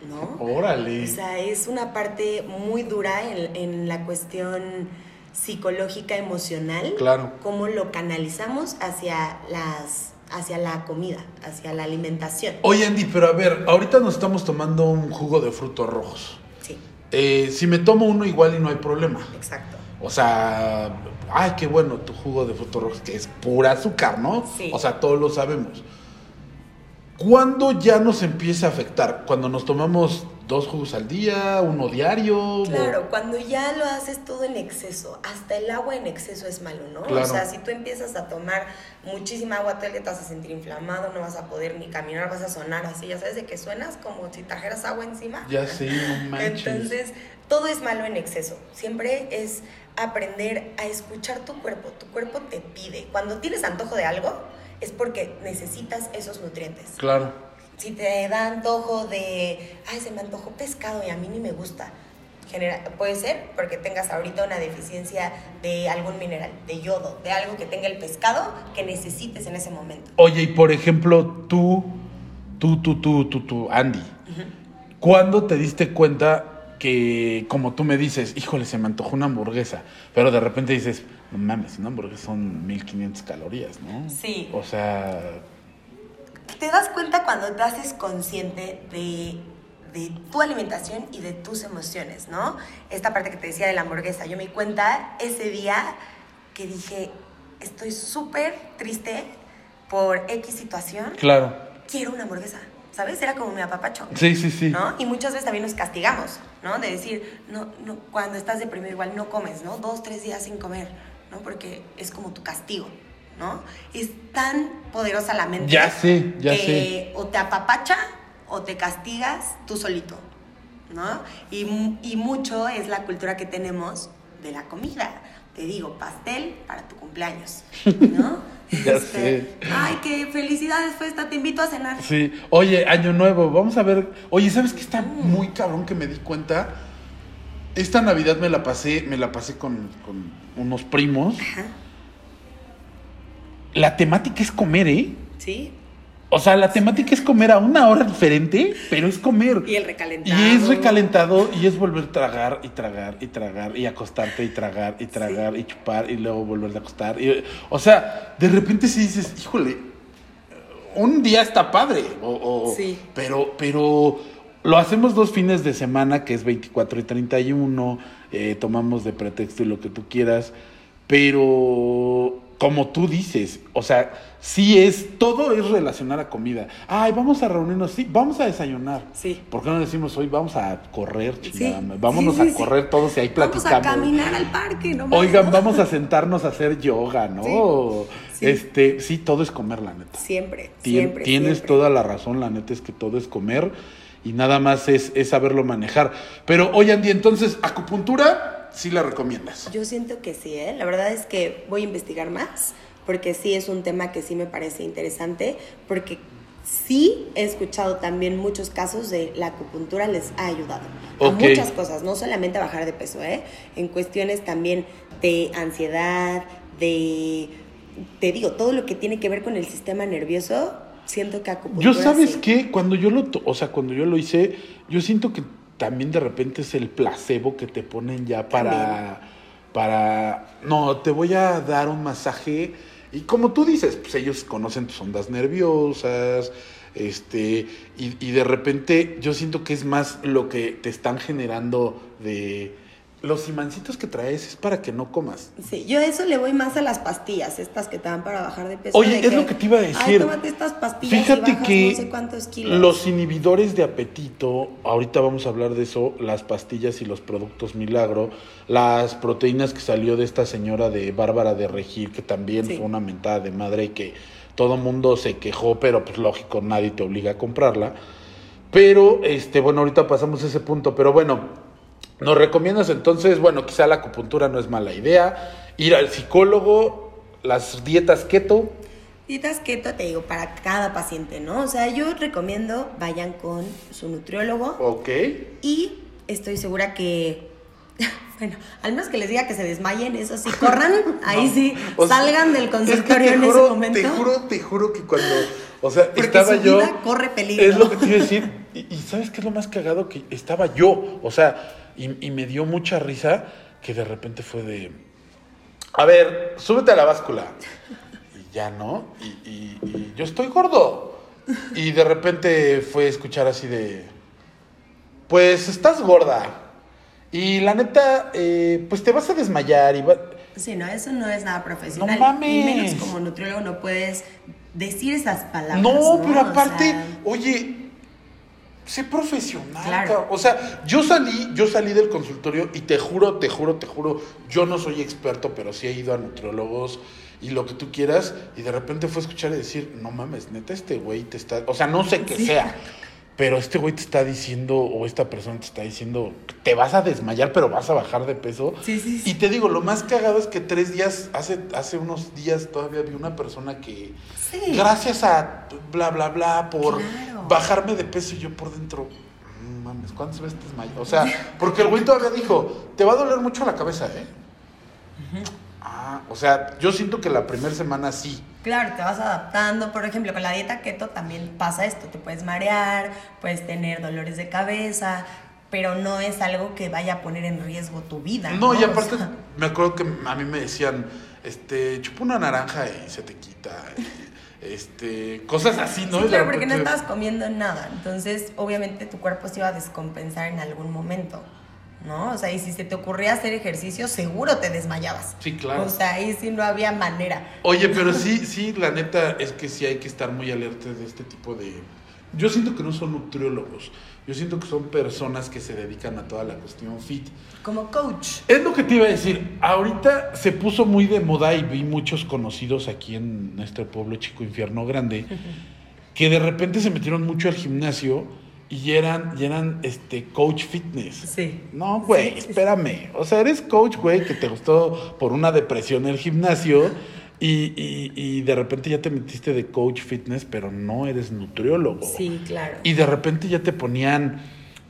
¿no? Órale. O sea, es una parte muy dura en, en la cuestión psicológica, emocional. Claro. Cómo lo canalizamos hacia las hacia la comida, hacia la alimentación. Oye, Andy, pero a ver, ahorita nos estamos tomando un jugo de frutos rojos. Sí, Eh, si me tomo uno igual y no hay problema. exacto. O sea, ay, qué bueno tu jugo de frutos rojos, que es pura azúcar, ¿no? Sí. O sea, todos lo sabemos. ¿Cuándo ya nos empieza a afectar? Cuando nos tomamos dos jugos al día, uno diario. Claro, cuando ya lo haces todo en exceso, hasta el agua en exceso es malo, ¿no? Claro. O sea, si tú empiezas a tomar muchísima agua, te vas a sentir inflamado, no vas a poder ni caminar, vas a sonar así, ya sabes de que suenas como si trajeras agua encima. Ya no manches. Entonces, todo es malo en exceso. Siempre es aprender a escuchar tu cuerpo. Tu cuerpo te pide. Cuando tienes antojo de algo, es porque necesitas esos nutrientes. Claro. Si te da antojo de, ay, se me antojó pescado y a mí ni me gusta, genera, puede ser porque tengas ahorita una deficiencia de algún mineral, de yodo, de algo que tenga el pescado que necesites en ese momento. Oye, y por ejemplo, tú, tú, tú, tú, tú, tú, Andy, ¿cuándo te diste cuenta que, como tú me dices, híjole, se me antojó una hamburguesa, pero de repente dices, no mames, una hamburguesa son 1500 calorías, ¿no? Sí. O sea, Te das cuenta cuando te haces consciente de, de tu alimentación y de tus emociones, ¿no? Esta parte que te decía de la hamburguesa, yo me di cuenta ese día que dije, estoy súper triste por X situación, claro. quiero una hamburguesa. ¿sabes? Era como mi apapacho. Sí, sí, sí. ¿no? Y muchas veces también nos castigamos, ¿no? De decir, no, no, cuando estás deprimido igual no comes, ¿no? Dos, tres días sin comer, ¿no? Porque es como tu castigo, ¿no? Es tan poderosa la mente. Ya sé, ya que sé. o te apapacha o te castigas tú solito, ¿no? Y, y mucho es la cultura que tenemos de la comida. Te digo, pastel para tu cumpleaños, ¿no? Ya Este, Ay, qué felicidades, Festa, te invito a cenar. Sí, oye, año nuevo, vamos a ver. Oye, ¿sabes qué está muy cabrón que me di cuenta? Esta Navidad me la pasé, me la pasé con, con unos primos. Ajá. La temática es comer, ¿eh? Sí. O sea, la temática es comer a una hora diferente, pero es comer. Y el recalentado. Y es recalentado y es volver a tragar y tragar y tragar y acostarte y tragar y tragar y chupar y luego volver a acostar. Y, o sea, de repente si dices, híjole, un día está padre. O, o- Sí. Pero, pero lo hacemos dos fines de semana, que es 24 y 31, eh, tomamos de pretexto y lo que tú quieras, pero como tú dices, o sea, sí es, todo es relacionar a comida. Ay, vamos a reunirnos, sí, vamos a desayunar. Sí. ¿Por qué no decimos hoy vamos a correr, chingada? Vámonos Sí, sí, a correr todos y ahí Vamos platicamos. a caminar al parque, ¿no? Oigan, vamos a sentarnos a hacer yoga, ¿no? Este, sí, todo es comer, la neta. Siempre, Tien- siempre. tienes siempre. toda la razón, la neta es que todo es comer y nada más es, es saberlo manejar. Pero, oye, Andy, entonces, acupuntura, sí la recomiendas. Yo siento que sí, ¿eh? La verdad es que voy a investigar más, porque sí es un tema que sí me parece interesante, porque sí he escuchado también muchos casos de la acupuntura les ha ayudado a muchas cosas, no solamente a bajar de peso, ¿eh? En cuestiones también de ansiedad, de, te digo, todo lo que tiene que ver con el sistema nervioso, siento que acupuntura Yo sabes sí. qué, cuando yo lo, o sea, cuando yo lo hice, yo siento que también de repente es el placebo que te ponen ya para, para, no, te voy a dar un masaje y como tú dices, pues ellos conocen tus ondas nerviosas, este, y, y de repente yo siento que es más lo que te están generando de los imancitos que traes es para que no comas. Sí, yo a eso le voy más a las pastillas, estas que te dan para bajar de peso. Oye, de es lo que te iba a decir. Ay, tómate estas pastillas Fíjate y bajas que no sé cuántos kilos. los inhibidores de apetito, ahorita vamos a hablar de eso, las pastillas y los productos milagro, las proteínas que salió de esta señora de Bárbara de Regil, que también Sí. fue una mentada de madre y que todo mundo se quejó, pero pues lógico, nadie te obliga a comprarla. Pero, este, bueno, ahorita pasamos a ese punto, pero bueno, nos recomiendas entonces, bueno, quizá la acupuntura no es mala idea, ir al psicólogo, las dietas keto, Dietas keto, te digo, para cada paciente, ¿no? O sea, yo recomiendo vayan con su nutriólogo ok. y estoy segura que, bueno, al menos que les diga que se desmayen, eso sí, corran, ahí sí, O sea, salgan del es que consultorio en juro, ese momento. Te juro, te juro que cuando, o sea, Porque estaba su yo. vida corre peligro. Es lo que te iba a decir. Y, y ¿sabes qué es lo más cagado? Que estaba yo, o sea, y, y me dio mucha risa que de repente fue de. A ver, súbete a la báscula. Y ya no. Y, y- y yo estoy gordo. Y de repente fue escuchar así de. Pues estás gorda. Y la neta, eh, pues te vas a desmayar y va- Sí, no, eso no es nada profesional. No mames. Y menos como nutriólogo no puedes decir esas palabras. No, pero O aparte, sea, oye, sé profesional. Claro. cabrón. O sea, yo salí, yo salí del consultorio y te juro, te juro, te juro, yo no soy experto, pero sí he ido a nutriólogos y lo que tú quieras, y de repente fue a escuchar y decir, no mames, neta, este güey te está, o sea, no sé qué Sí. sea. Pero este güey te está diciendo, o esta persona te está diciendo, te vas a desmayar, pero vas a bajar de peso. Sí, sí, sí. Y te digo, lo más cagado es que tres días, hace, hace unos días todavía vi una persona que, Sí. gracias a bla, bla, bla, por Claro. Bajarme de peso y yo por dentro, "Mm, mames, ¿cuántas veces te desmayas? O sea, porque el güey todavía dijo, te va a doler mucho la cabeza, ¿eh? Ah, o sea, yo siento que la primera semana sí. Claro, te vas adaptando. Por ejemplo, con la dieta keto también pasa esto. Te puedes marear, puedes tener dolores de cabeza, pero no es algo que vaya a poner en riesgo tu vida. No, y O aparte sea, me acuerdo que a mí me decían, este, chupa una naranja y se te quita. y, este, cosas así, ¿no? sí, claro, porque no estabas comiendo nada. Entonces, obviamente, tu cuerpo se iba a descompensar en algún momento. ¿No? O sea, y si se te ocurría hacer ejercicio, seguro te desmayabas. Sí, claro. O sea, ahí sí no había manera. Oye, pero sí, sí, la neta es que sí hay que estar muy alerta de este tipo de, yo siento que no son nutriólogos. Yo siento que son personas que se dedican a toda la cuestión fit. Como coach. Es lo que te iba a decir. Ahorita se puso muy de moda y vi muchos conocidos aquí en nuestro pueblo chico infierno grande que de repente se metieron mucho al gimnasio y eran, y eran este coach fitness. Sí. No, güey, espérame. O sea, eres coach, güey, que te gustó por una depresión el gimnasio y, y- y de repente ya te metiste de coach fitness, pero no eres nutriólogo. Sí, claro. Y de repente ya te ponían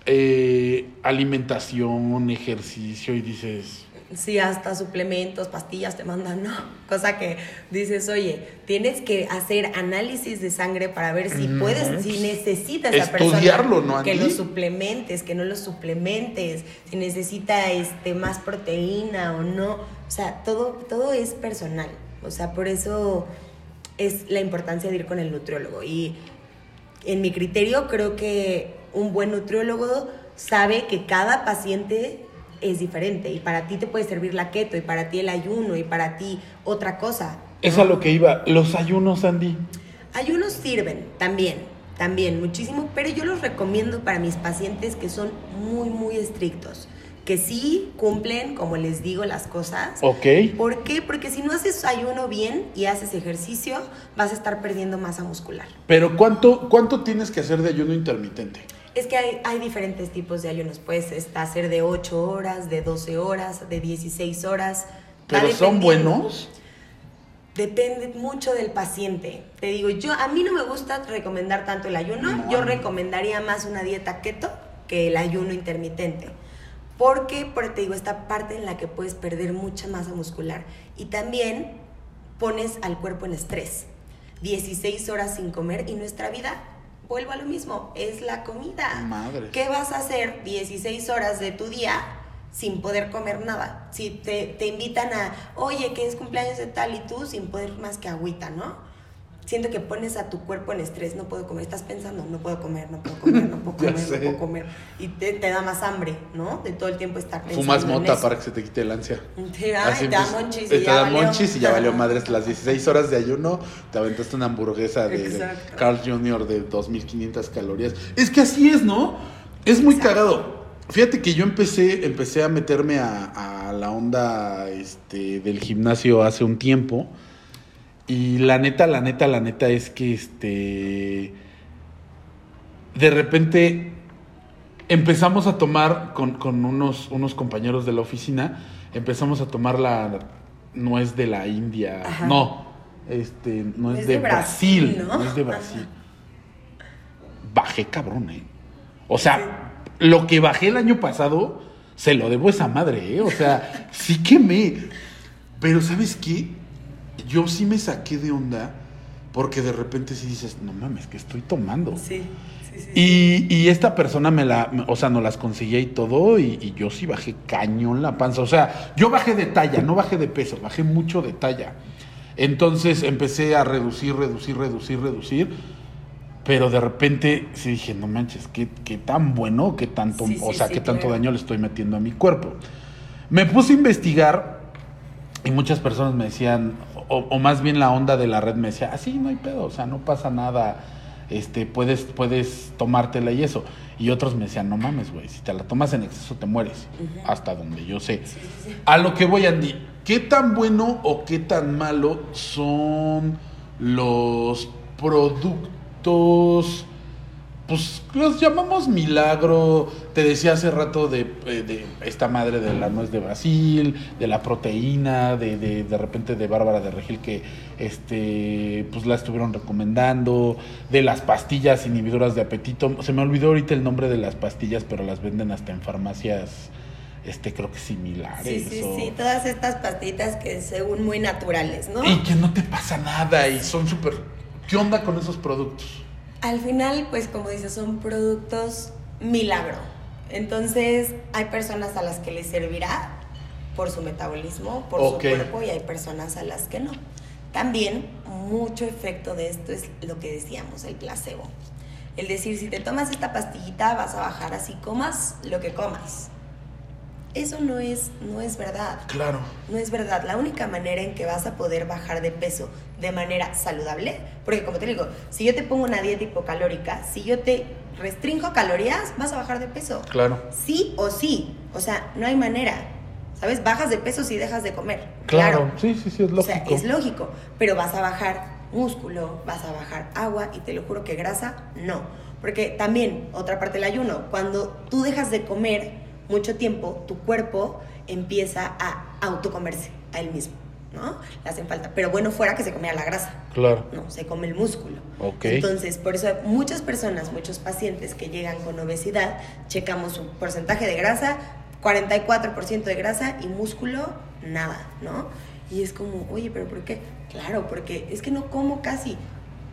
eh, alimentación, ejercicio y dices, Sí, hasta suplementos, pastillas te mandan, ¿no? Cosa que dices, oye, tienes que hacer análisis de sangre para ver si No, puedes, si pues, necesitas esa estudiarlo, persona ¿no, que lo suplementes, que no lo suplementes, si necesita este más proteína o no. O sea, todo, todo es personal. O sea, por eso es la importancia de ir con el nutriólogo. Y en mi criterio, creo que un buen nutriólogo sabe que cada paciente es diferente y para ti te puede servir la keto y para ti el ayuno y para ti otra cosa. es a lo que iba. Los ayunos, Andy. Ayunos sirven también, también muchísimo, pero yo los recomiendo para mis pacientes que son muy, muy estrictos, que sí cumplen, como les digo, las cosas. Ok. ¿Por qué? Porque si no haces ayuno bien y haces ejercicio, vas a estar perdiendo masa muscular. Pero ¿cuánto, ¿cuánto tienes que hacer de ayuno intermitente? Es que hay, hay diferentes tipos de ayunos. Puedes hacer de 8 horas, de 12 horas, de 16 horas. ¿Pero son buenos? Depende mucho del paciente. Te digo, yo a mí no me gusta recomendar tanto el ayuno. No, yo recomendaría más una dieta keto que el ayuno intermitente. Porque, porque te digo, esta parte en la que puedes perder mucha masa muscular. Y también pones al cuerpo en estrés. 16 horas sin comer y nuestra vida, vuelvo a lo mismo, es la comida. Madres. ¿Qué vas a hacer 16 horas de tu día sin poder comer nada? Si te, te invitan a, oye, que es cumpleaños de tal y tú sin poder más que agüita, ¿no? Siento que pones a tu cuerpo en estrés, no puedo comer, estás pensando, no puedo comer, no puedo comer, no puedo comer, no puedo comer. Y te, te da más hambre, ¿no? De todo el tiempo estar pensando Fumas en mota eso. para que se te quite el ansia. Te, ay, Así te da empieza- monchis y te ya da valió. monchis y ya valió madres. Las 16 horas de ayuno, te aventaste una hamburguesa de. Carl Jr. de 2500 calorías. Es que así es, ¿no? Es muy Exacto. cagado. Fíjate que yo empecé, empecé a meterme a, a la onda este, del gimnasio hace un tiempo. Y la neta, la neta, la neta es que este. De repente empezamos a tomar con, con unos, unos compañeros de la oficina, empezamos a tomar la nuez de la India. Ajá. No, este, no es Es de, de Brasil. Brasil, no ¿no? es de Brasil. Bajé cabrón, ¿eh? O sea, lo que bajé el año pasado, se lo debo a esa madre, ¿eh? O sea, sí quemé. Pero ¿sabes qué? Yo sí me saqué de onda porque de repente sí dices, no mames, que estoy tomando. Sí, sí, sí. Y, y esta persona me la, o sea, nos las conseguía y todo, y, y yo sí bajé cañón la panza. O sea, yo bajé de talla, no bajé de peso, bajé mucho de talla. Entonces empecé a reducir, reducir, reducir, reducir. Pero de repente sí dije, no manches, qué, qué tan bueno, qué tanto, Sí, o sea, qué tanto claro. daño le estoy metiendo a mi cuerpo. Me puse a investigar y muchas personas me decían, o, o más bien la onda de la red me decía, así no hay pedo, o sea, no pasa nada, este, puedes, puedes tomártela y eso. Y otros me decían, no mames, güey, si te la tomas en exceso te mueres, hasta donde yo sé. A lo que voy, Andy, ¿qué tan bueno o qué tan malo son los productos pues los llamamos milagro. Te decía hace rato de, eh, de esta madre de la nuez de Brasil, de la proteína, de, de, de repente de Bárbara de Regil que este pues la estuvieron recomendando, de las pastillas inhibidoras de apetito. Se me olvidó ahorita el nombre de las pastillas, pero las venden hasta en farmacias, este creo que similares. Sí, sí, o- sí, todas estas pastillas que según muy naturales, ¿no? Y que no te pasa nada y son súper... ¿Qué onda con esos productos? Al final, pues como dices, son productos milagro. Entonces, hay personas a las que les servirá por su metabolismo, por su cuerpo, y hay personas a las que no. También, mucho efecto de esto es lo que decíamos, el placebo. El decir, si te tomas esta pastillita, vas a bajar así comas lo que comas. Eso no es, no es verdad. Claro. No es verdad. La única manera en que vas a poder bajar de peso de manera saludable, porque como te digo, si yo te pongo una dieta hipocalórica, si yo te restringo calorías, vas a bajar de peso. Claro. Sí o sí. O sea, no hay manera. ¿Sabes? Bajas de peso si dejas de comer. Claro. Sí, sí, sí, es O lógico. sea, es lógico. Pero vas a bajar músculo, vas a bajar agua y te lo juro que grasa, no. Porque también, otra parte del ayuno, cuando tú dejas de comer mucho tiempo, tu cuerpo empieza a autocomerse a él mismo, ¿no? Le hacen falta. Pero bueno, fuera que se comiera la grasa. Claro. No, se come el músculo. Ok. Entonces, por eso muchas personas, muchos pacientes que llegan con obesidad, checamos su porcentaje de grasa, 44% de grasa y músculo, nada, ¿no? Y es como, oye, pero ¿por qué? Claro, porque es que no como casi.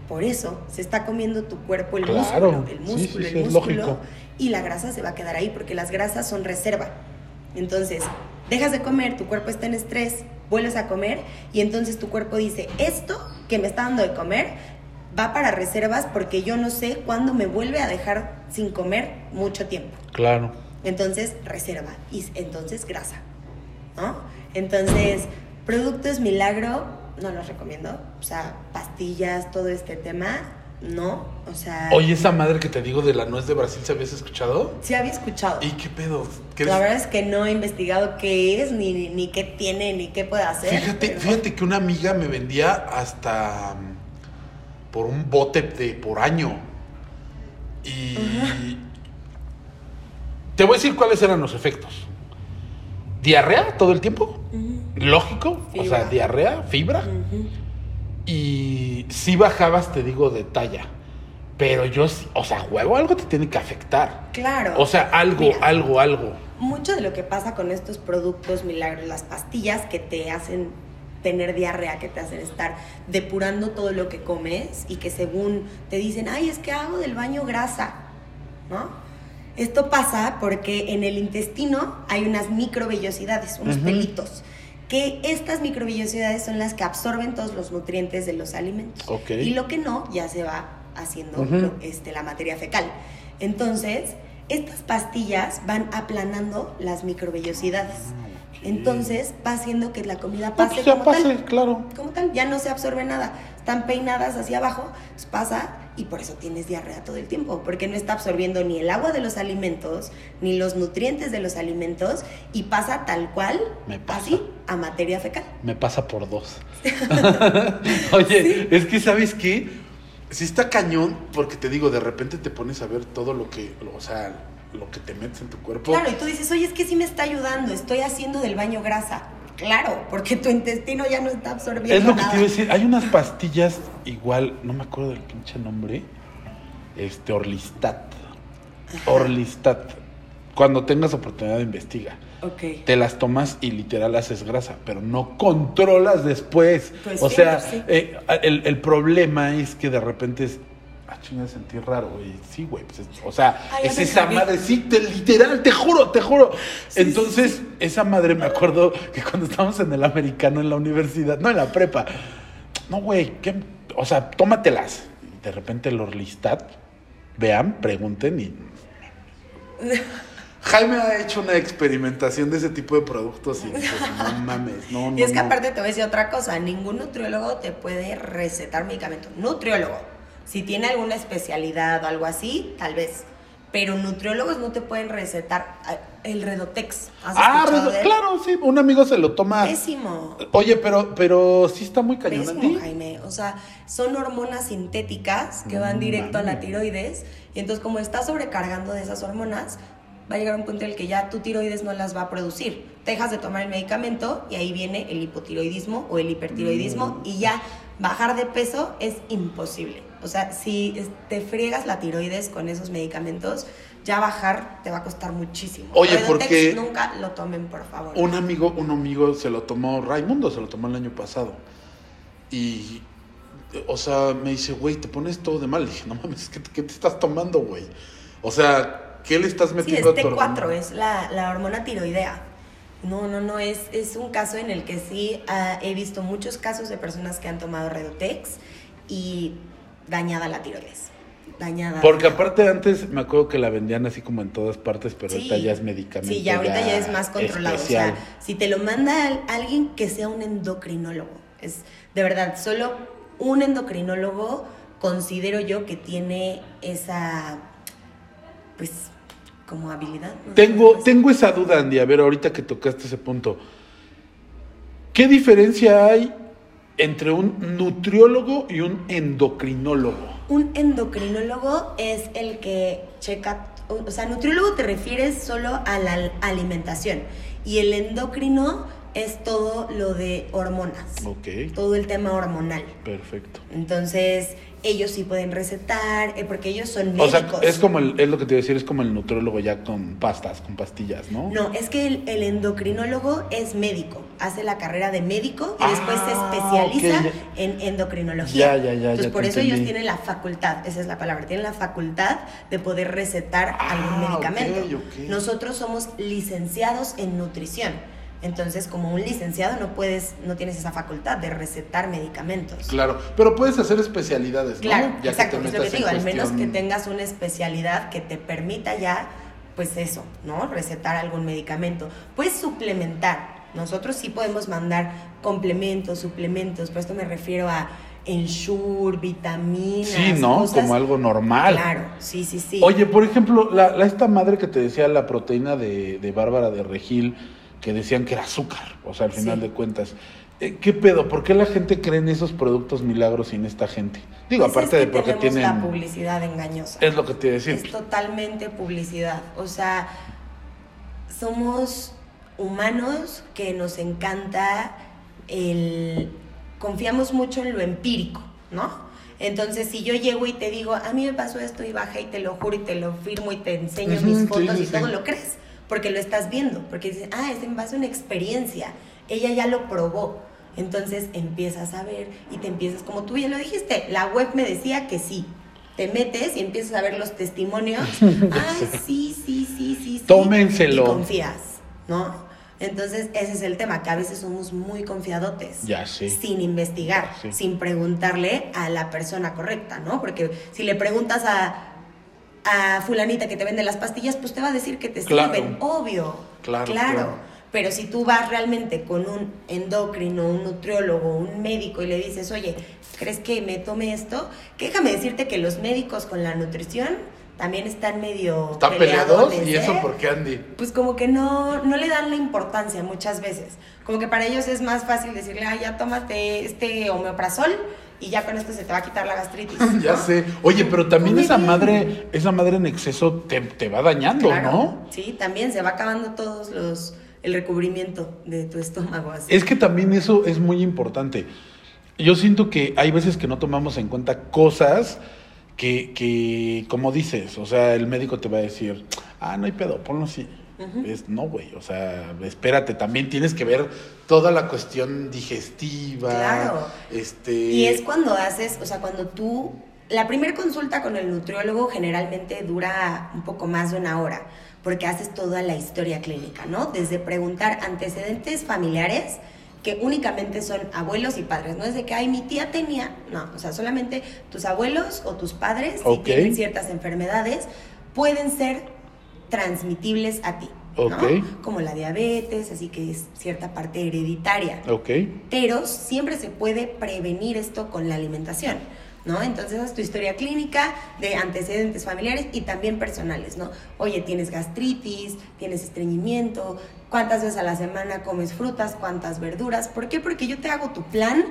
Por eso se está comiendo tu cuerpo el Claro, músculo, el músculo, sí, sí, el es músculo, lógico. Y la grasa se va a quedar ahí, porque las grasas son reserva. Entonces, dejas de comer, tu cuerpo está en estrés, vuelves a comer, y entonces tu cuerpo dice, esto que me está dando de comer va para reservas porque yo no sé cuándo me vuelve a dejar sin comer mucho tiempo. Claro. Entonces, reserva. Y entonces, grasa. ¿No? Entonces, productos milagro, no los recomiendo. O sea, pastillas, todo este tema, no. O sea, Oye, esa madre que te digo de la nuez de Brasil, ¿se habías escuchado? sí había escuchado. ¿Y qué pedo? ¿Qué La verdad es que no he investigado qué es, ni, ni, ni qué tiene, ni qué puede hacer. Fíjate, pero- fíjate que una amiga me vendía hasta mm, por un bote de por año. Y te voy a decir cuáles eran los efectos. Diarrea todo el tiempo, lógico, o sea, diarrea, fibra. Y si bajabas, te digo, de talla. Pero yo, sí- o sea, huevo, algo te tiene que afectar. Claro. O sea, algo, Mira, algo, algo. Mucho de lo que pasa con estos productos milagros, las pastillas que te hacen tener diarrea, que te hacen estar depurando todo lo que comes y que según te dicen, ay, es que hago del baño grasa, ¿no? Esto pasa porque en el intestino hay unas microvellosidades, unos pelitos, que estas microvellosidades son las que absorben todos los nutrientes de los alimentos. Ok. Y lo que no, ya se va haciendo lo- este, la materia fecal. Entonces, estas pastillas van aplanando las microvellosidades. Ah. Entonces, va haciendo que la comida Ah, pase pues ya como pase, tal. claro. Como tal, ya no se absorbe nada. Están peinadas hacia abajo, pues pasa y por eso tienes diarrea todo el tiempo, porque no está absorbiendo ni el agua de los alimentos, ni los nutrientes de los alimentos y pasa tal cual, Me pasa. así, a materia fecal. Me pasa por dos. Oye, es que sabes qué, sí está cañón, porque te digo, de repente te pones a ver todo lo que, o sea, lo que te metes en tu cuerpo. Claro, y tú dices, oye, es que sí me está ayudando, estoy haciendo del baño grasa. Claro, porque tu intestino ya no está absorbiendo es lo que te iba a decir, hay unas pastillas igual, no me acuerdo del pinche nombre, este, Orlistat. Orlistat. Cuando tengas oportunidad de investiga. Ok. te las tomas y literal haces grasa, pero no controlas después. Pues o sí, sea, sí. eh, el, el problema es que de repente es. Sentí raro, güey. Sí, güey. pues es- o sea, es esa cagué. madre, sí, te- literal, te juro, te juro. Sí, Entonces, sí, esa madre, me acuerdo que cuando estábamos en el americano en la universidad, no en la prepa, no, güey, ¿qué? o sea, tómatelas. Y de repente el Orlistat, vean, pregunten y. Jaime ha hecho una experimentación de ese tipo de productos y dices, no mames, no, no. Y es que aparte te voy a decir otra cosa, ningún nutriólogo te puede recetar medicamento. Nutriólogo, si tiene alguna especialidad o algo así, tal vez. Pero nutriólogos no te pueden recetar ah, el Redotex. ¿Has Ah, redo- claro, sí, un amigo se lo toma. Pésimo. Oye, pero, pero sí está muy cañón Pésimo. Jaime. O sea, son hormonas sintéticas que van No directo a la tiroides. Y entonces, como estás sobrecargando de esas hormonas, va a llegar un punto en el que ya tu tiroides no las va a producir. Te dejas de tomar el medicamento y ahí viene el hipotiroidismo o el hipertiroidismo Mm. y ya bajar de peso es imposible. O sea, si te friegas la tiroides con esos medicamentos, ya bajar te va a costar muchísimo. Oye, porque- nunca lo tomen, por favor. Un amigo, un amigo se lo tomó, Raimundo se lo tomó el año pasado. Y, o sea, me dice, güey, te pones todo de mal. Le dije, no mames, ¿qué, qué te estás tomando, güey? O sea, ¿qué le estás Sí, metiendo es a tu T4, hormona? es la, la hormona tiroidea. No, no, no, es, es un caso en el que sí ah, he visto muchos casos de personas que han tomado Redotex y dañada la tiroides. dañada. Porque aparte antes me acuerdo que la vendían así como en todas partes, pero Sí. ahorita ya es medicamento. Sí, ya ahorita ya, es más controlado. especial. O sea, si te lo manda al- alguien que sea un endocrinólogo, es de verdad, solo un endocrinólogo considero yo que tiene esa, pues, como habilidad. no Tengo, decir. tengo esa duda, Andy, a ver, ahorita que tocaste ese punto. ¿Qué diferencia hay entre un nutriólogo y un endocrinólogo? Un endocrinólogo es el que checa, o sea, nutriólogo te refieres solo a la alimentación y el endocrino es todo lo de hormonas, Ok, todo el tema hormonal. perfecto. Entonces, ellos sí pueden recetar, eh, porque ellos son O médicos. sea, es como el, es lo que te iba a decir, es como el nutriólogo ya con pastas, con pastillas, ¿no? No, es que el, el endocrinólogo es médico, hace la carrera de médico y Ah, después se especializa en endocrinología. Ya, ya, ya, Entonces, ya por eso entendí. ellos tienen la facultad, esa es la palabra, tienen la facultad de poder recetar Ah, algún medicamento. Nosotros somos licenciados en nutrición. Entonces, como un licenciado no puedes, no tienes esa facultad de recetar medicamentos. Claro, pero puedes hacer especialidades, ¿no? Claro, Ya exacto, que es lo que digo, al menos que tengas una especialidad que te permita ya, pues eso, ¿no? Recetar algún medicamento. Puedes suplementar. Nosotros sí podemos mandar complementos, suplementos, por esto me refiero a ensure, vitaminas. Sí, ¿no? cosas- Como algo normal. Claro, sí, sí, sí. Oye, por ejemplo, la, la- esta madre que te decía, la proteína de, de Bárbara de Regil, que decían que era azúcar, o sea, al final Sí. de cuentas. eh, ¿Qué pedo? ¿Por qué la gente cree en esos productos milagros sin esta gente? Digo, Pues aparte es de que porque tenemos tienen... la publicidad engañosa. Es lo que te iba a decir. Es totalmente publicidad. O sea, somos humanos que nos encanta el... Confiamos mucho en lo empírico, ¿no? Entonces, si yo llego y te digo, a mí me pasó esto y baja y te lo juro y te lo firmo y te enseño mis fotos sí, y sí. todo, lo crees, porque lo estás viendo, porque dices, ah, es en base a una experiencia, ella ya lo probó. Entonces empiezas a ver y te empiezas, como tú ya lo dijiste, la web me decía que sí. Te metes y empiezas a ver los testimonios. ah, sí, sí, sí, sí, sí. Tómenselo. Y confías, ¿no? Entonces, ese es el tema, que a veces somos muy confiadotes. Ya sé. Sin investigar, Sí. sin preguntarle a la persona correcta, ¿no? Porque si le preguntas a, a fulanita que te vende las pastillas, pues te va a decir que te Claro. sirven, obvio. Claro, claro. Pero si tú vas realmente con un endocrino, un nutriólogo, un médico y le dices, oye, ¿crees que me tome esto? Que déjame decirte que los médicos con la nutrición también están medio ¿Están peleados? ¿Y eso ¿eh? por qué, Andy? Pues como que no, no le dan la importancia muchas veces. Como que para ellos es más fácil decirle, ah, ya tómate este omeprazol y ya con esto se te va a quitar la gastritis. Ya sé. Oye, pero también esa bien. madre, esa madre en exceso te, te va dañando, Claro, ¿no? Sí, también se va acabando todos los el recubrimiento de tu estómago así. Es que también eso es muy importante. Yo siento que hay veces que no tomamos en cuenta cosas que, que como dices, o sea, el médico te va a decir, ah, no hay pedo, ponlo así. Es, no, güey, o sea, espérate, también tienes que ver toda la cuestión digestiva. Claro. Este... Y es cuando haces, o sea, cuando tú, la primera consulta con el nutriólogo generalmente dura un poco más de una hora, porque haces toda la historia clínica, ¿no? Desde preguntar antecedentes familiares, que únicamente son abuelos y padres, no es de que, ay, mi tía tenía, no, o sea, solamente tus abuelos o tus padres, si tienen ciertas enfermedades, pueden ser transmitibles a ti, ¿no? Como la diabetes, así que es cierta parte hereditaria Ok. pero siempre se puede prevenir esto con la alimentación, ¿no? Entonces es tu historia clínica de antecedentes familiares y también personales, ¿no? Oye, tienes gastritis, tienes estreñimiento, cuántas veces a la semana comes frutas, cuántas verduras, ¿por qué? Porque yo te hago tu plan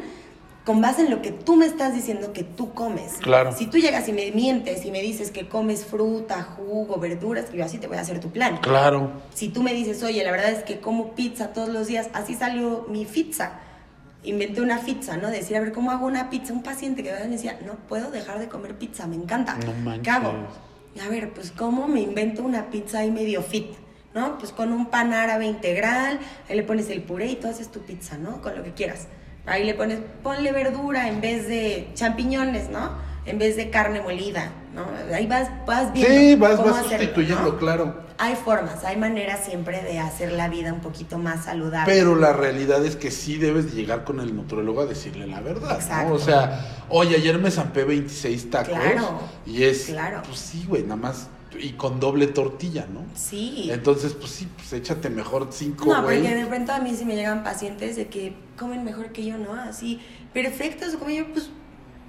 con base en lo que tú me estás diciendo que tú comes. Claro. Si tú llegas y me mientes y me dices que comes fruta, jugo, verduras, yo así te voy a hacer tu plan. Claro. Si tú me dices, oye, la verdad es que como pizza todos los días, así salió mi pizza. Inventé una pizza, ¿no? Decir, a ver, ¿cómo hago una pizza? Un paciente que me decía, no puedo dejar de comer pizza, me encanta. No manches. ¿Qué hago? Y a ver, pues, ¿cómo me invento una pizza ahí medio fit? ¿No? Pues con un pan árabe integral, ahí le pones el puré y tú haces tu pizza, ¿no? Con lo que quieras. Ahí le pones, ponle verdura en vez de champiñones, ¿no? en vez de carne molida, ¿no? Ahí vas, vas viendo Sí, vas, cómo vas hacerlo, sustituyendo, ¿no? claro. Hay formas, hay maneras siempre de hacer la vida un poquito más saludable. Pero la realidad es que sí debes de llegar con el nutriólogo a decirle la verdad, Exacto. ¿no? O sea, oye, ayer me zampé 26 tacos Claro, y es, claro. pues sí, güey, nada más, y con doble tortilla, ¿no? sí. Entonces, pues sí, pues échate mejor cinco, No, güey. porque de pronto a mí sí me llegan pacientes de que comen mejor que yo, ¿no? Así, perfecto, su comida, pues,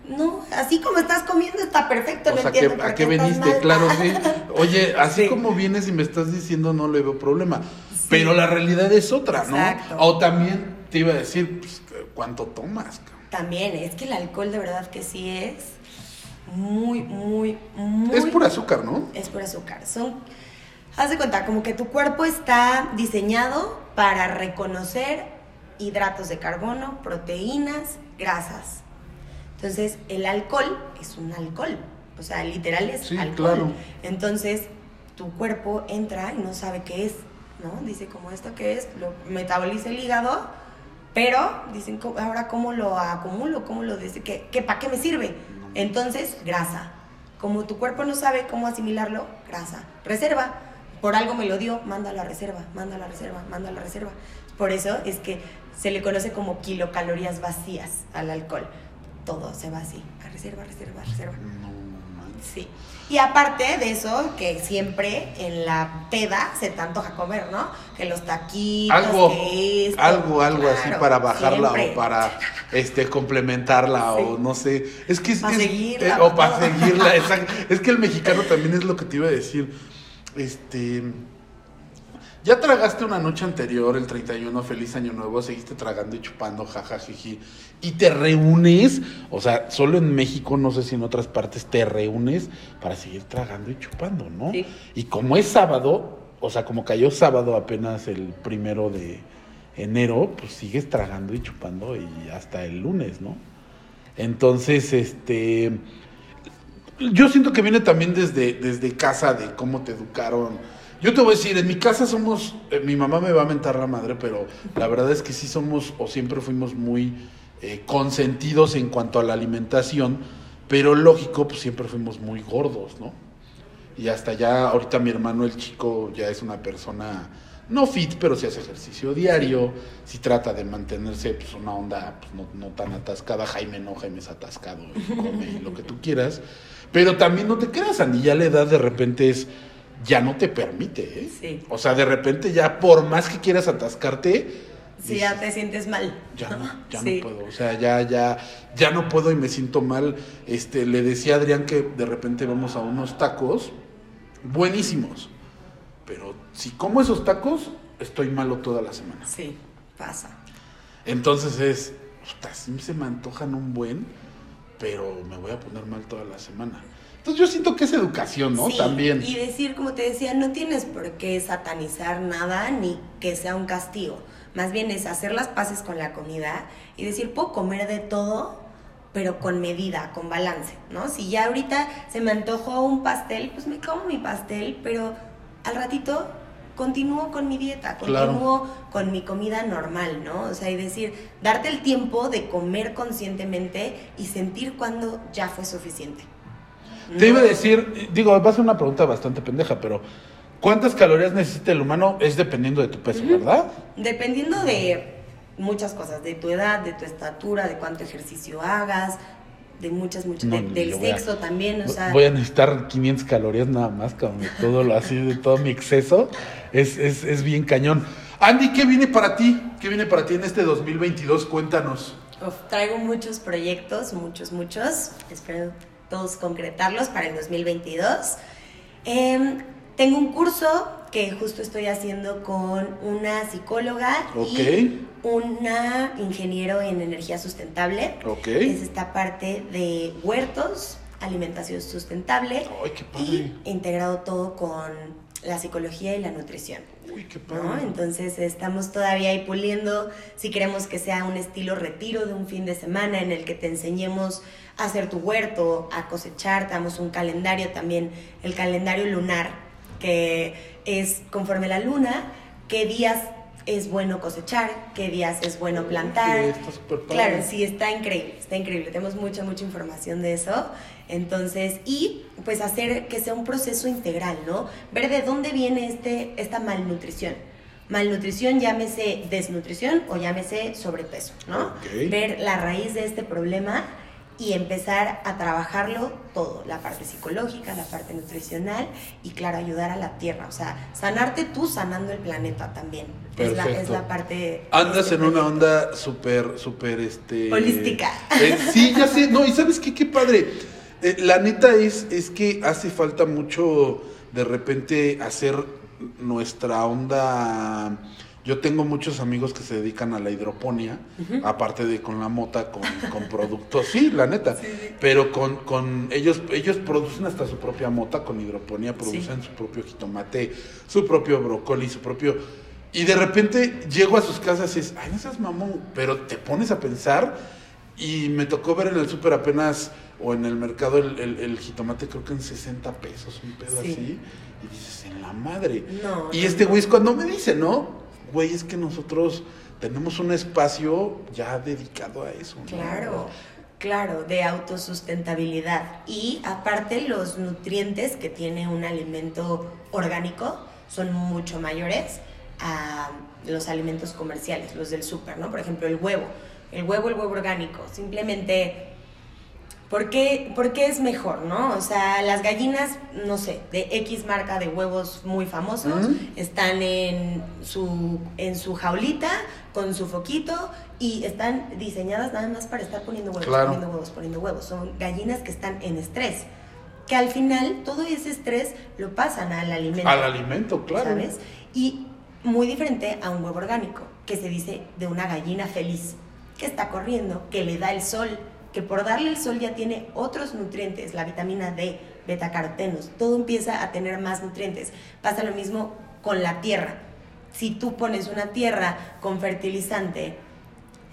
no, así como estás comiendo está perfecto, O no sea, ¿qué- entiendo por ¿a qué veniste? mal. Claro, sí. Oye, así Sí. como vienes y me estás diciendo no le veo problema. Pero la realidad es otra, ¿no? Exacto. O también te iba a decir, pues, ¿cuánto tomas? También, es que el alcohol de verdad que sí es muy, muy, muy... Es por azúcar, ¿no? Es por azúcar. Son, haz de cuenta, como que tu cuerpo está diseñado para reconocer hidratos de carbono, proteínas, grasas. Entonces, el alcohol es un alcohol. O sea, literal es Sí, alcohol. claro. Entonces, tu cuerpo entra y no sabe qué es, ¿no? Dice, como esto qué es, lo metaboliza el hígado, pero dicen, "¿Cómo- ahora cómo lo acumulo, cómo lo dice, ¿qué, qué, ¿para qué me sirve? Entonces, grasa. Como tu cuerpo no sabe cómo asimilarlo, grasa. Reserva. Por algo me lo dio, manda a la reserva, manda a la reserva, manda a la reserva. Por eso es que se le conoce como kilocalorías vacías al alcohol. Todo se va así, a reserva, reserva, reserva. Sí. Y aparte de eso, que siempre en la peda se te antoja comer, ¿no? Que los taquitos, algo, que esto. algo, algo así para bajarla siempre. o para este complementarla o no sé. Es que es, Pa' es- seguirla, eh, pa' o para seguirla, exacto. Es que el mexicano también es lo que te iba a decir. Este ya tragaste una noche anterior, el 31, feliz año nuevo, seguiste tragando y chupando, jajajiji, y te reúnes, o sea, solo en México, no sé si en otras partes, te reúnes para seguir tragando y chupando, ¿no? Sí. Y como es sábado, o sea, como cayó sábado apenas el primero de enero, pues sigues tragando y chupando y hasta el lunes, ¿no? Entonces, este, yo siento que viene también desde, desde casa, de cómo te educaron. Yo te voy a decir, en mi casa somos, eh, mi mamá me va a mentar la madre, pero la verdad es que sí somos o siempre fuimos muy eh, consentidos en cuanto a la alimentación, pero lógico, pues siempre fuimos muy gordos, ¿no? Y hasta ya, ahorita mi hermano, el chico, ya es una persona no fit, pero sí hace ejercicio diario, sí trata de mantenerse pues, una onda pues, no, no tan atascada. Jaime no, Jaime es atascado y come y lo que tú quieras. Pero también no te creas, Andy, ya la edad de repente es, ya no te permite, ¿eh? Sí. O sea, de repente ya por más que quieras atascarte, Si ya te sientes mal. ya no, ya Sí. no puedo, o sea, ya, ya, ya no puedo y me siento mal. Este, le decía a Adrián que de repente vamos a unos tacos buenísimos, pero si como esos tacos, estoy malo toda la semana. Sí, pasa. Entonces es, sí se me antojan un buen, pero me voy a poner mal toda la semana. Entonces yo siento que es educación, ¿no? Sí, También. Y decir, como te decía, no tienes por qué satanizar nada ni que sea un castigo. Más bien es hacer las paces con la comida y decir, puedo comer de todo, pero con medida, con balance, ¿no? Si ya ahorita se me antojó un pastel, pues me como mi pastel, pero al ratito continúo con mi dieta, Claro. continúo con mi comida normal, ¿no? O sea, y decir, darte el tiempo de comer conscientemente y sentir cuando ya fue suficiente. Te iba a decir, digo, va a ser una pregunta bastante pendeja, pero ¿cuántas calorías necesita el humano? Es dependiendo de tu peso, ¿verdad? Dependiendo de muchas cosas, de tu edad, de tu estatura, de cuánto ejercicio hagas, de muchas, muchas, No, de- del a- sexo también, o sea, Voy a necesitar 500 calorías nada más, cabrón, de todo lo así, de todo mi exceso. Es, es, es bien cañón. Andy, ¿qué viene para ti? ¿Qué viene para ti en este 2022? Cuéntanos. uf, traigo muchos proyectos, muchos, muchos, espero todos concretarlos para el 2022. Em, tengo un curso que justo estoy haciendo con una psicóloga y una ingeniero en energía sustentable. Ok. Es esta parte de huertos, alimentación sustentable Ay, qué padre. y integrado todo con la psicología y la nutrición. Uy, qué ¿no? padre. Entonces estamos todavía ahí puliendo si queremos que sea un estilo retiro de un fin de semana en el que te enseñemos a hacer tu huerto, a cosechar, te damos un calendario también, el calendario lunar, que es conforme la luna, qué días es bueno cosechar, qué días es bueno plantar. Sí, está padre. Claro, sí, está increíble, está increíble. Tenemos mucha, mucha información de eso. Entonces, y pues hacer que sea un proceso integral, ¿no? Ver de dónde viene este, esta malnutrición. Malnutrición, llámese desnutrición o llámese sobrepeso, ¿no? Ver la raíz de este problema y empezar a trabajarlo todo, la parte psicológica, la parte nutricional y claro, ayudar a la tierra, o sea, sanarte tú sanando el planeta también. Es la, es Perfecto. la parte... Andas este, en una onda súper, súper, este... Holística. eh, sí, ya sé. No, y ¿sabes qué? Qué padre. Eh, la neta es, es que hace falta mucho, de repente, hacer nuestra onda... Yo tengo muchos amigos que se dedican a la hidroponía, aparte de con la mota, con, con productos, sí, la neta, pero con, con ellos, ellos producen hasta su propia mota con hidroponía, producen su propio jitomate, su propio brócoli, su propio... Y de repente llego a sus casas y es, ay, no seas mamón, pero te pones a pensar y me tocó ver en el súper apenas o en el mercado el, el- el jitomate creo que en 60 pesos, un pedo Sí. así, y dices, en la madre. No, y no, este no. güey es cuando me dice, ¿no? Güey, es que nosotros tenemos un espacio ya dedicado a eso. ¿no? Claro, claro, de autosustentabilidad. Y aparte los nutrientes que tiene un alimento orgánico son mucho mayores a los alimentos comerciales, los del súper, ¿no? Por ejemplo, el huevo. El huevo, el huevo orgánico. Simplemente ¿Por qué, por qué es mejor, no? O sea, las gallinas, no sé, de X marca de huevos muy famosos, están en su, en su jaulita, con su foquito, y están diseñadas nada más para estar poniendo huevos, Claro. poniendo huevos, poniendo huevos. Son gallinas que están en estrés. Que al final todo ese estrés lo pasan al alimento. Al alimento, claro. ¿Sabes? Y muy diferente a un huevo orgánico, que se dice de una gallina feliz, que está corriendo, que le da el sol, que por darle el sol ya tiene otros nutrientes, la vitamina D, betacarotenos, todo empieza a tener más nutrientes. Pasa lo mismo con la tierra. Si tú pones una tierra con fertilizante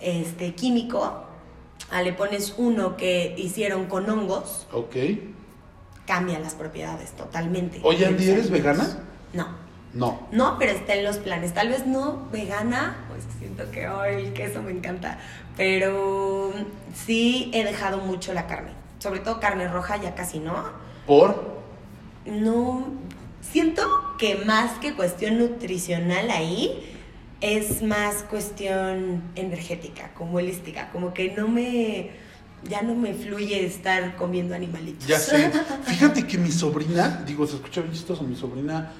este, químico, ah, le pones uno que hicieron con hongos, Ok. cambian las propiedades totalmente. Oye, Andy, ¿eres vegana? No. No. No, pero está en los planes. Tal vez no vegana, pues siento que hoy el queso me encanta. Pero sí he dejado mucho la carne. Sobre todo carne roja, ya casi no. ¿Por? No. Siento que más que cuestión nutricional ahí, es más cuestión energética, como holística. Como que no me. Ya no me fluye estar comiendo animalitos. Ya sé. Fíjate que mi sobrina, digo, se escucha bien chistoso, mi sobrina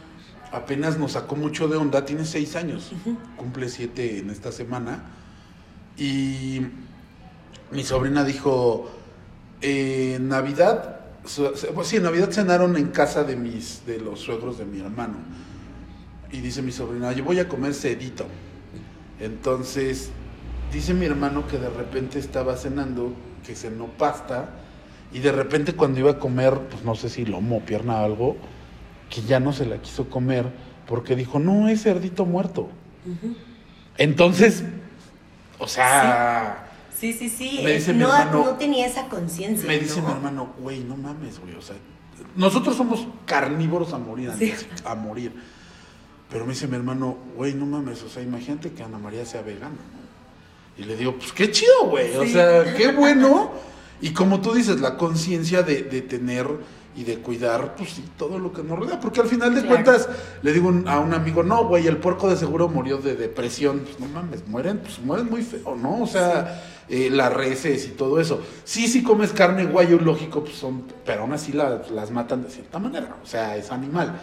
apenas nos sacó mucho de onda, tiene seis años, cumple siete en esta semana. Y mi sobrina dijo, eh, Navidad, pues sí, en Navidad cenaron en casa de mis, de los suegros de mi hermano. Y dice mi sobrina, yo voy a comer cedito. Entonces, dice mi hermano que de repente estaba cenando, que cenó pasta, y de repente cuando iba a comer, pues no sé si lomo, pierna o algo, que ya no se la quiso comer, porque dijo, no, es cerdito muerto. Entonces, o sea, Sí, sí, sí. Me eh, mi no, hermano- no tenía esa conciencia. me dice ¿no? mi hermano, güey, no mames, güey, o sea, nosotros somos carnívoros a morir, Sí. antes, a morir. Pero me dice mi hermano, güey, no mames, o sea, imagínate que Ana María sea vegana. ¿no? Y le digo, pues qué chido, güey, o sea, qué bueno. Y como tú dices, la conciencia de, de tener y de cuidar, pues sí, todo lo que nos rodea. Porque al final de Claro. cuentas, le digo un- a un amigo, no, güey, el puerco de seguro murió de depresión. Pues no mames, mueren, pues mueren muy feo, ¿no? O sea, eh, las reses y todo eso. Sí, si comes carne guayo, lógico, pues son, pero aún así la- las matan de cierta manera, o sea, es animal.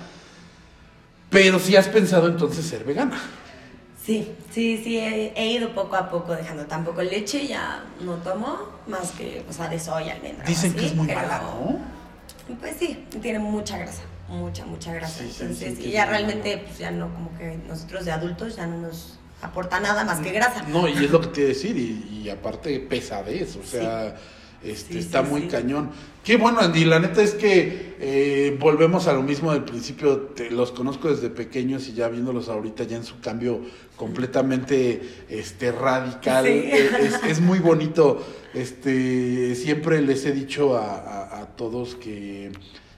Pero si has pensado entonces ser vegana. Sí, sí, sí, he, he ido poco a poco dejando. Tampoco leche ya no tomo, más que, o sea, de soya, almendra. Dicen así, que es muy mala, ¿no? Pues sí, tiene mucha grasa, mucha, mucha grasa. Sí, Entonces, sí, y ya realmente, pues ya no, como que nosotros de adultos ya no nos aporta nada más que grasa. No, y es lo que te decir, y, y aparte pesadez, o sea, este, Sí, está sí, muy sí. cañón. Qué bueno, Andy, la neta es que eh, volvemos a lo mismo del principio, te- los conozco desde pequeños y ya viéndolos ahorita ya en su cambio completamente este, radical, eh, es, es muy bonito, este, siempre les he dicho a, a- a todos que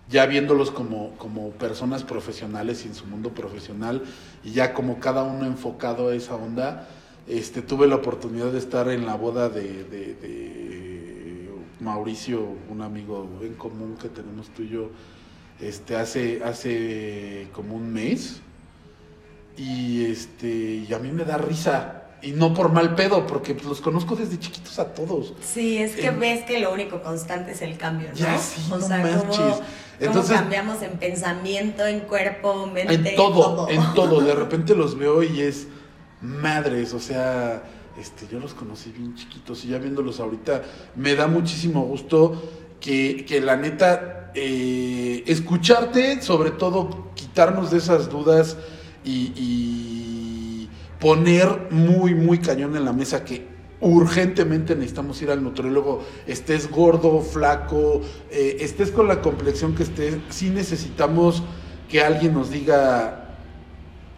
ya viéndolos como, como personas profesionales y en su mundo profesional, y ya como cada uno enfocado a esa onda, este, tuve la oportunidad de estar en la boda de, de- de Mauricio, un amigo en común que tenemos tú y yo, este, hace, hace como un mes, y, este, y a mí me da risa. Y no por mal pedo, porque pues, los conozco desde chiquitos a todos. Sí, es que Eh, ves que lo único constante es el cambio, ¿no? Ya, sí, o no sea, manches. cómo, cómo Entonces- cambiamos en pensamiento, en cuerpo, mente, En todo, en todo. De repente los veo y es madres, o sea, este, yo los conocí bien chiquitos y ya viéndolos ahorita, me da muchísimo gusto que, que la neta, eh, escucharte, sobre todo quitarnos de esas dudas y, poner muy, muy cañón en la mesa que urgentemente necesitamos ir al nutriólogo, estés gordo, flaco, eh, estés con la complexión que estés, sí necesitamos que alguien nos diga,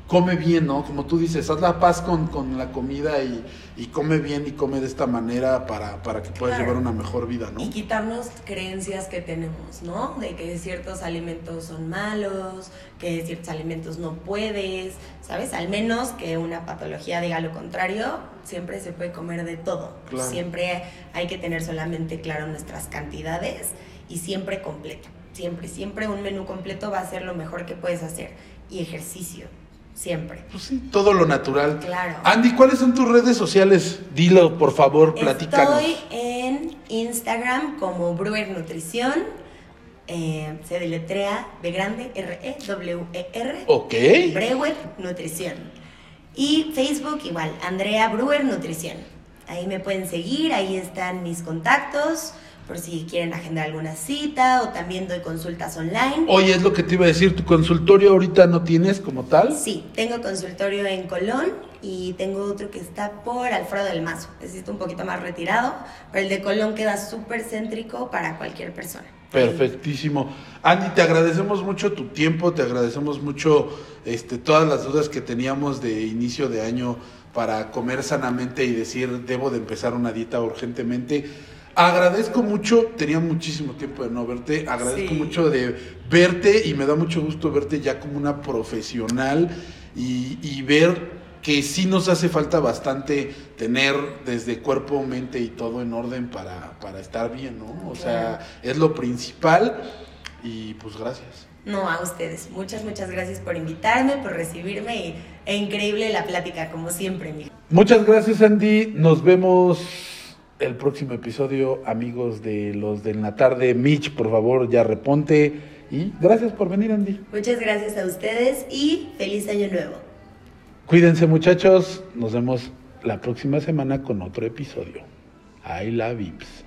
come bien, ¿no? Como tú dices, haz la paz con, con la comida y, y come bien y come de esta manera para, para que puedas Claro. llevar una mejor vida, ¿no? Y quitarnos creencias que tenemos, ¿no? De que ciertos alimentos son malos, que ciertos alimentos no puedes, ¿sabes? Al menos que una patología diga lo contrario, siempre se puede comer de todo. Claro. Siempre hay que tener solamente claro nuestras cantidades y siempre completo. Siempre, siempre un menú completo va a ser lo mejor que puedes hacer. Y ejercicio, siempre. Pues sí, todo lo natural. Claro. Andy, ¿cuáles son tus redes sociales? Dilo, por favor, platícanos. Estoy en Instagram como Brewer Nutrición. eh, se deletrea B grande R E W E R. Ok. Brewer Nutrición. Y Facebook igual, Andrea Brewer Nutrición. Ahí me pueden seguir, ahí están mis contactos por si quieren agendar alguna cita o también doy consultas online. Oye, es lo que te iba a decir, ¿tu consultorio ahorita no tienes como tal? Sí, tengo consultorio en Colón y tengo otro que está por Alfredo del Mazo. Necesito un poquito más retirado, pero el de Colón queda súper céntrico para cualquier persona. Perfectísimo. Andy, te agradecemos mucho tu tiempo, te agradecemos mucho este, todas las dudas que teníamos de inicio de año para comer sanamente y decir, debo de empezar una dieta urgentemente. Agradezco mucho, tenía muchísimo tiempo de no verte, agradezco Sí. mucho de verte y me da mucho gusto verte ya como una profesional y, y ver que sí nos hace falta bastante tener desde cuerpo, mente y todo en orden para, para estar bien, ¿no? O sea, es lo principal y pues gracias. No, a ustedes. Muchas, muchas gracias por invitarme, por recibirme y, e increíble la plática, como siempre, mi. Muchas gracias Andy, nos vemos el próximo episodio, amigos de los de la tarde. Mitch, por favor, ya reponte y gracias por venir Andy. Muchas gracias a ustedes y feliz año nuevo. Cuídense muchachos, nos vemos la próxima semana con otro episodio. I love Vips.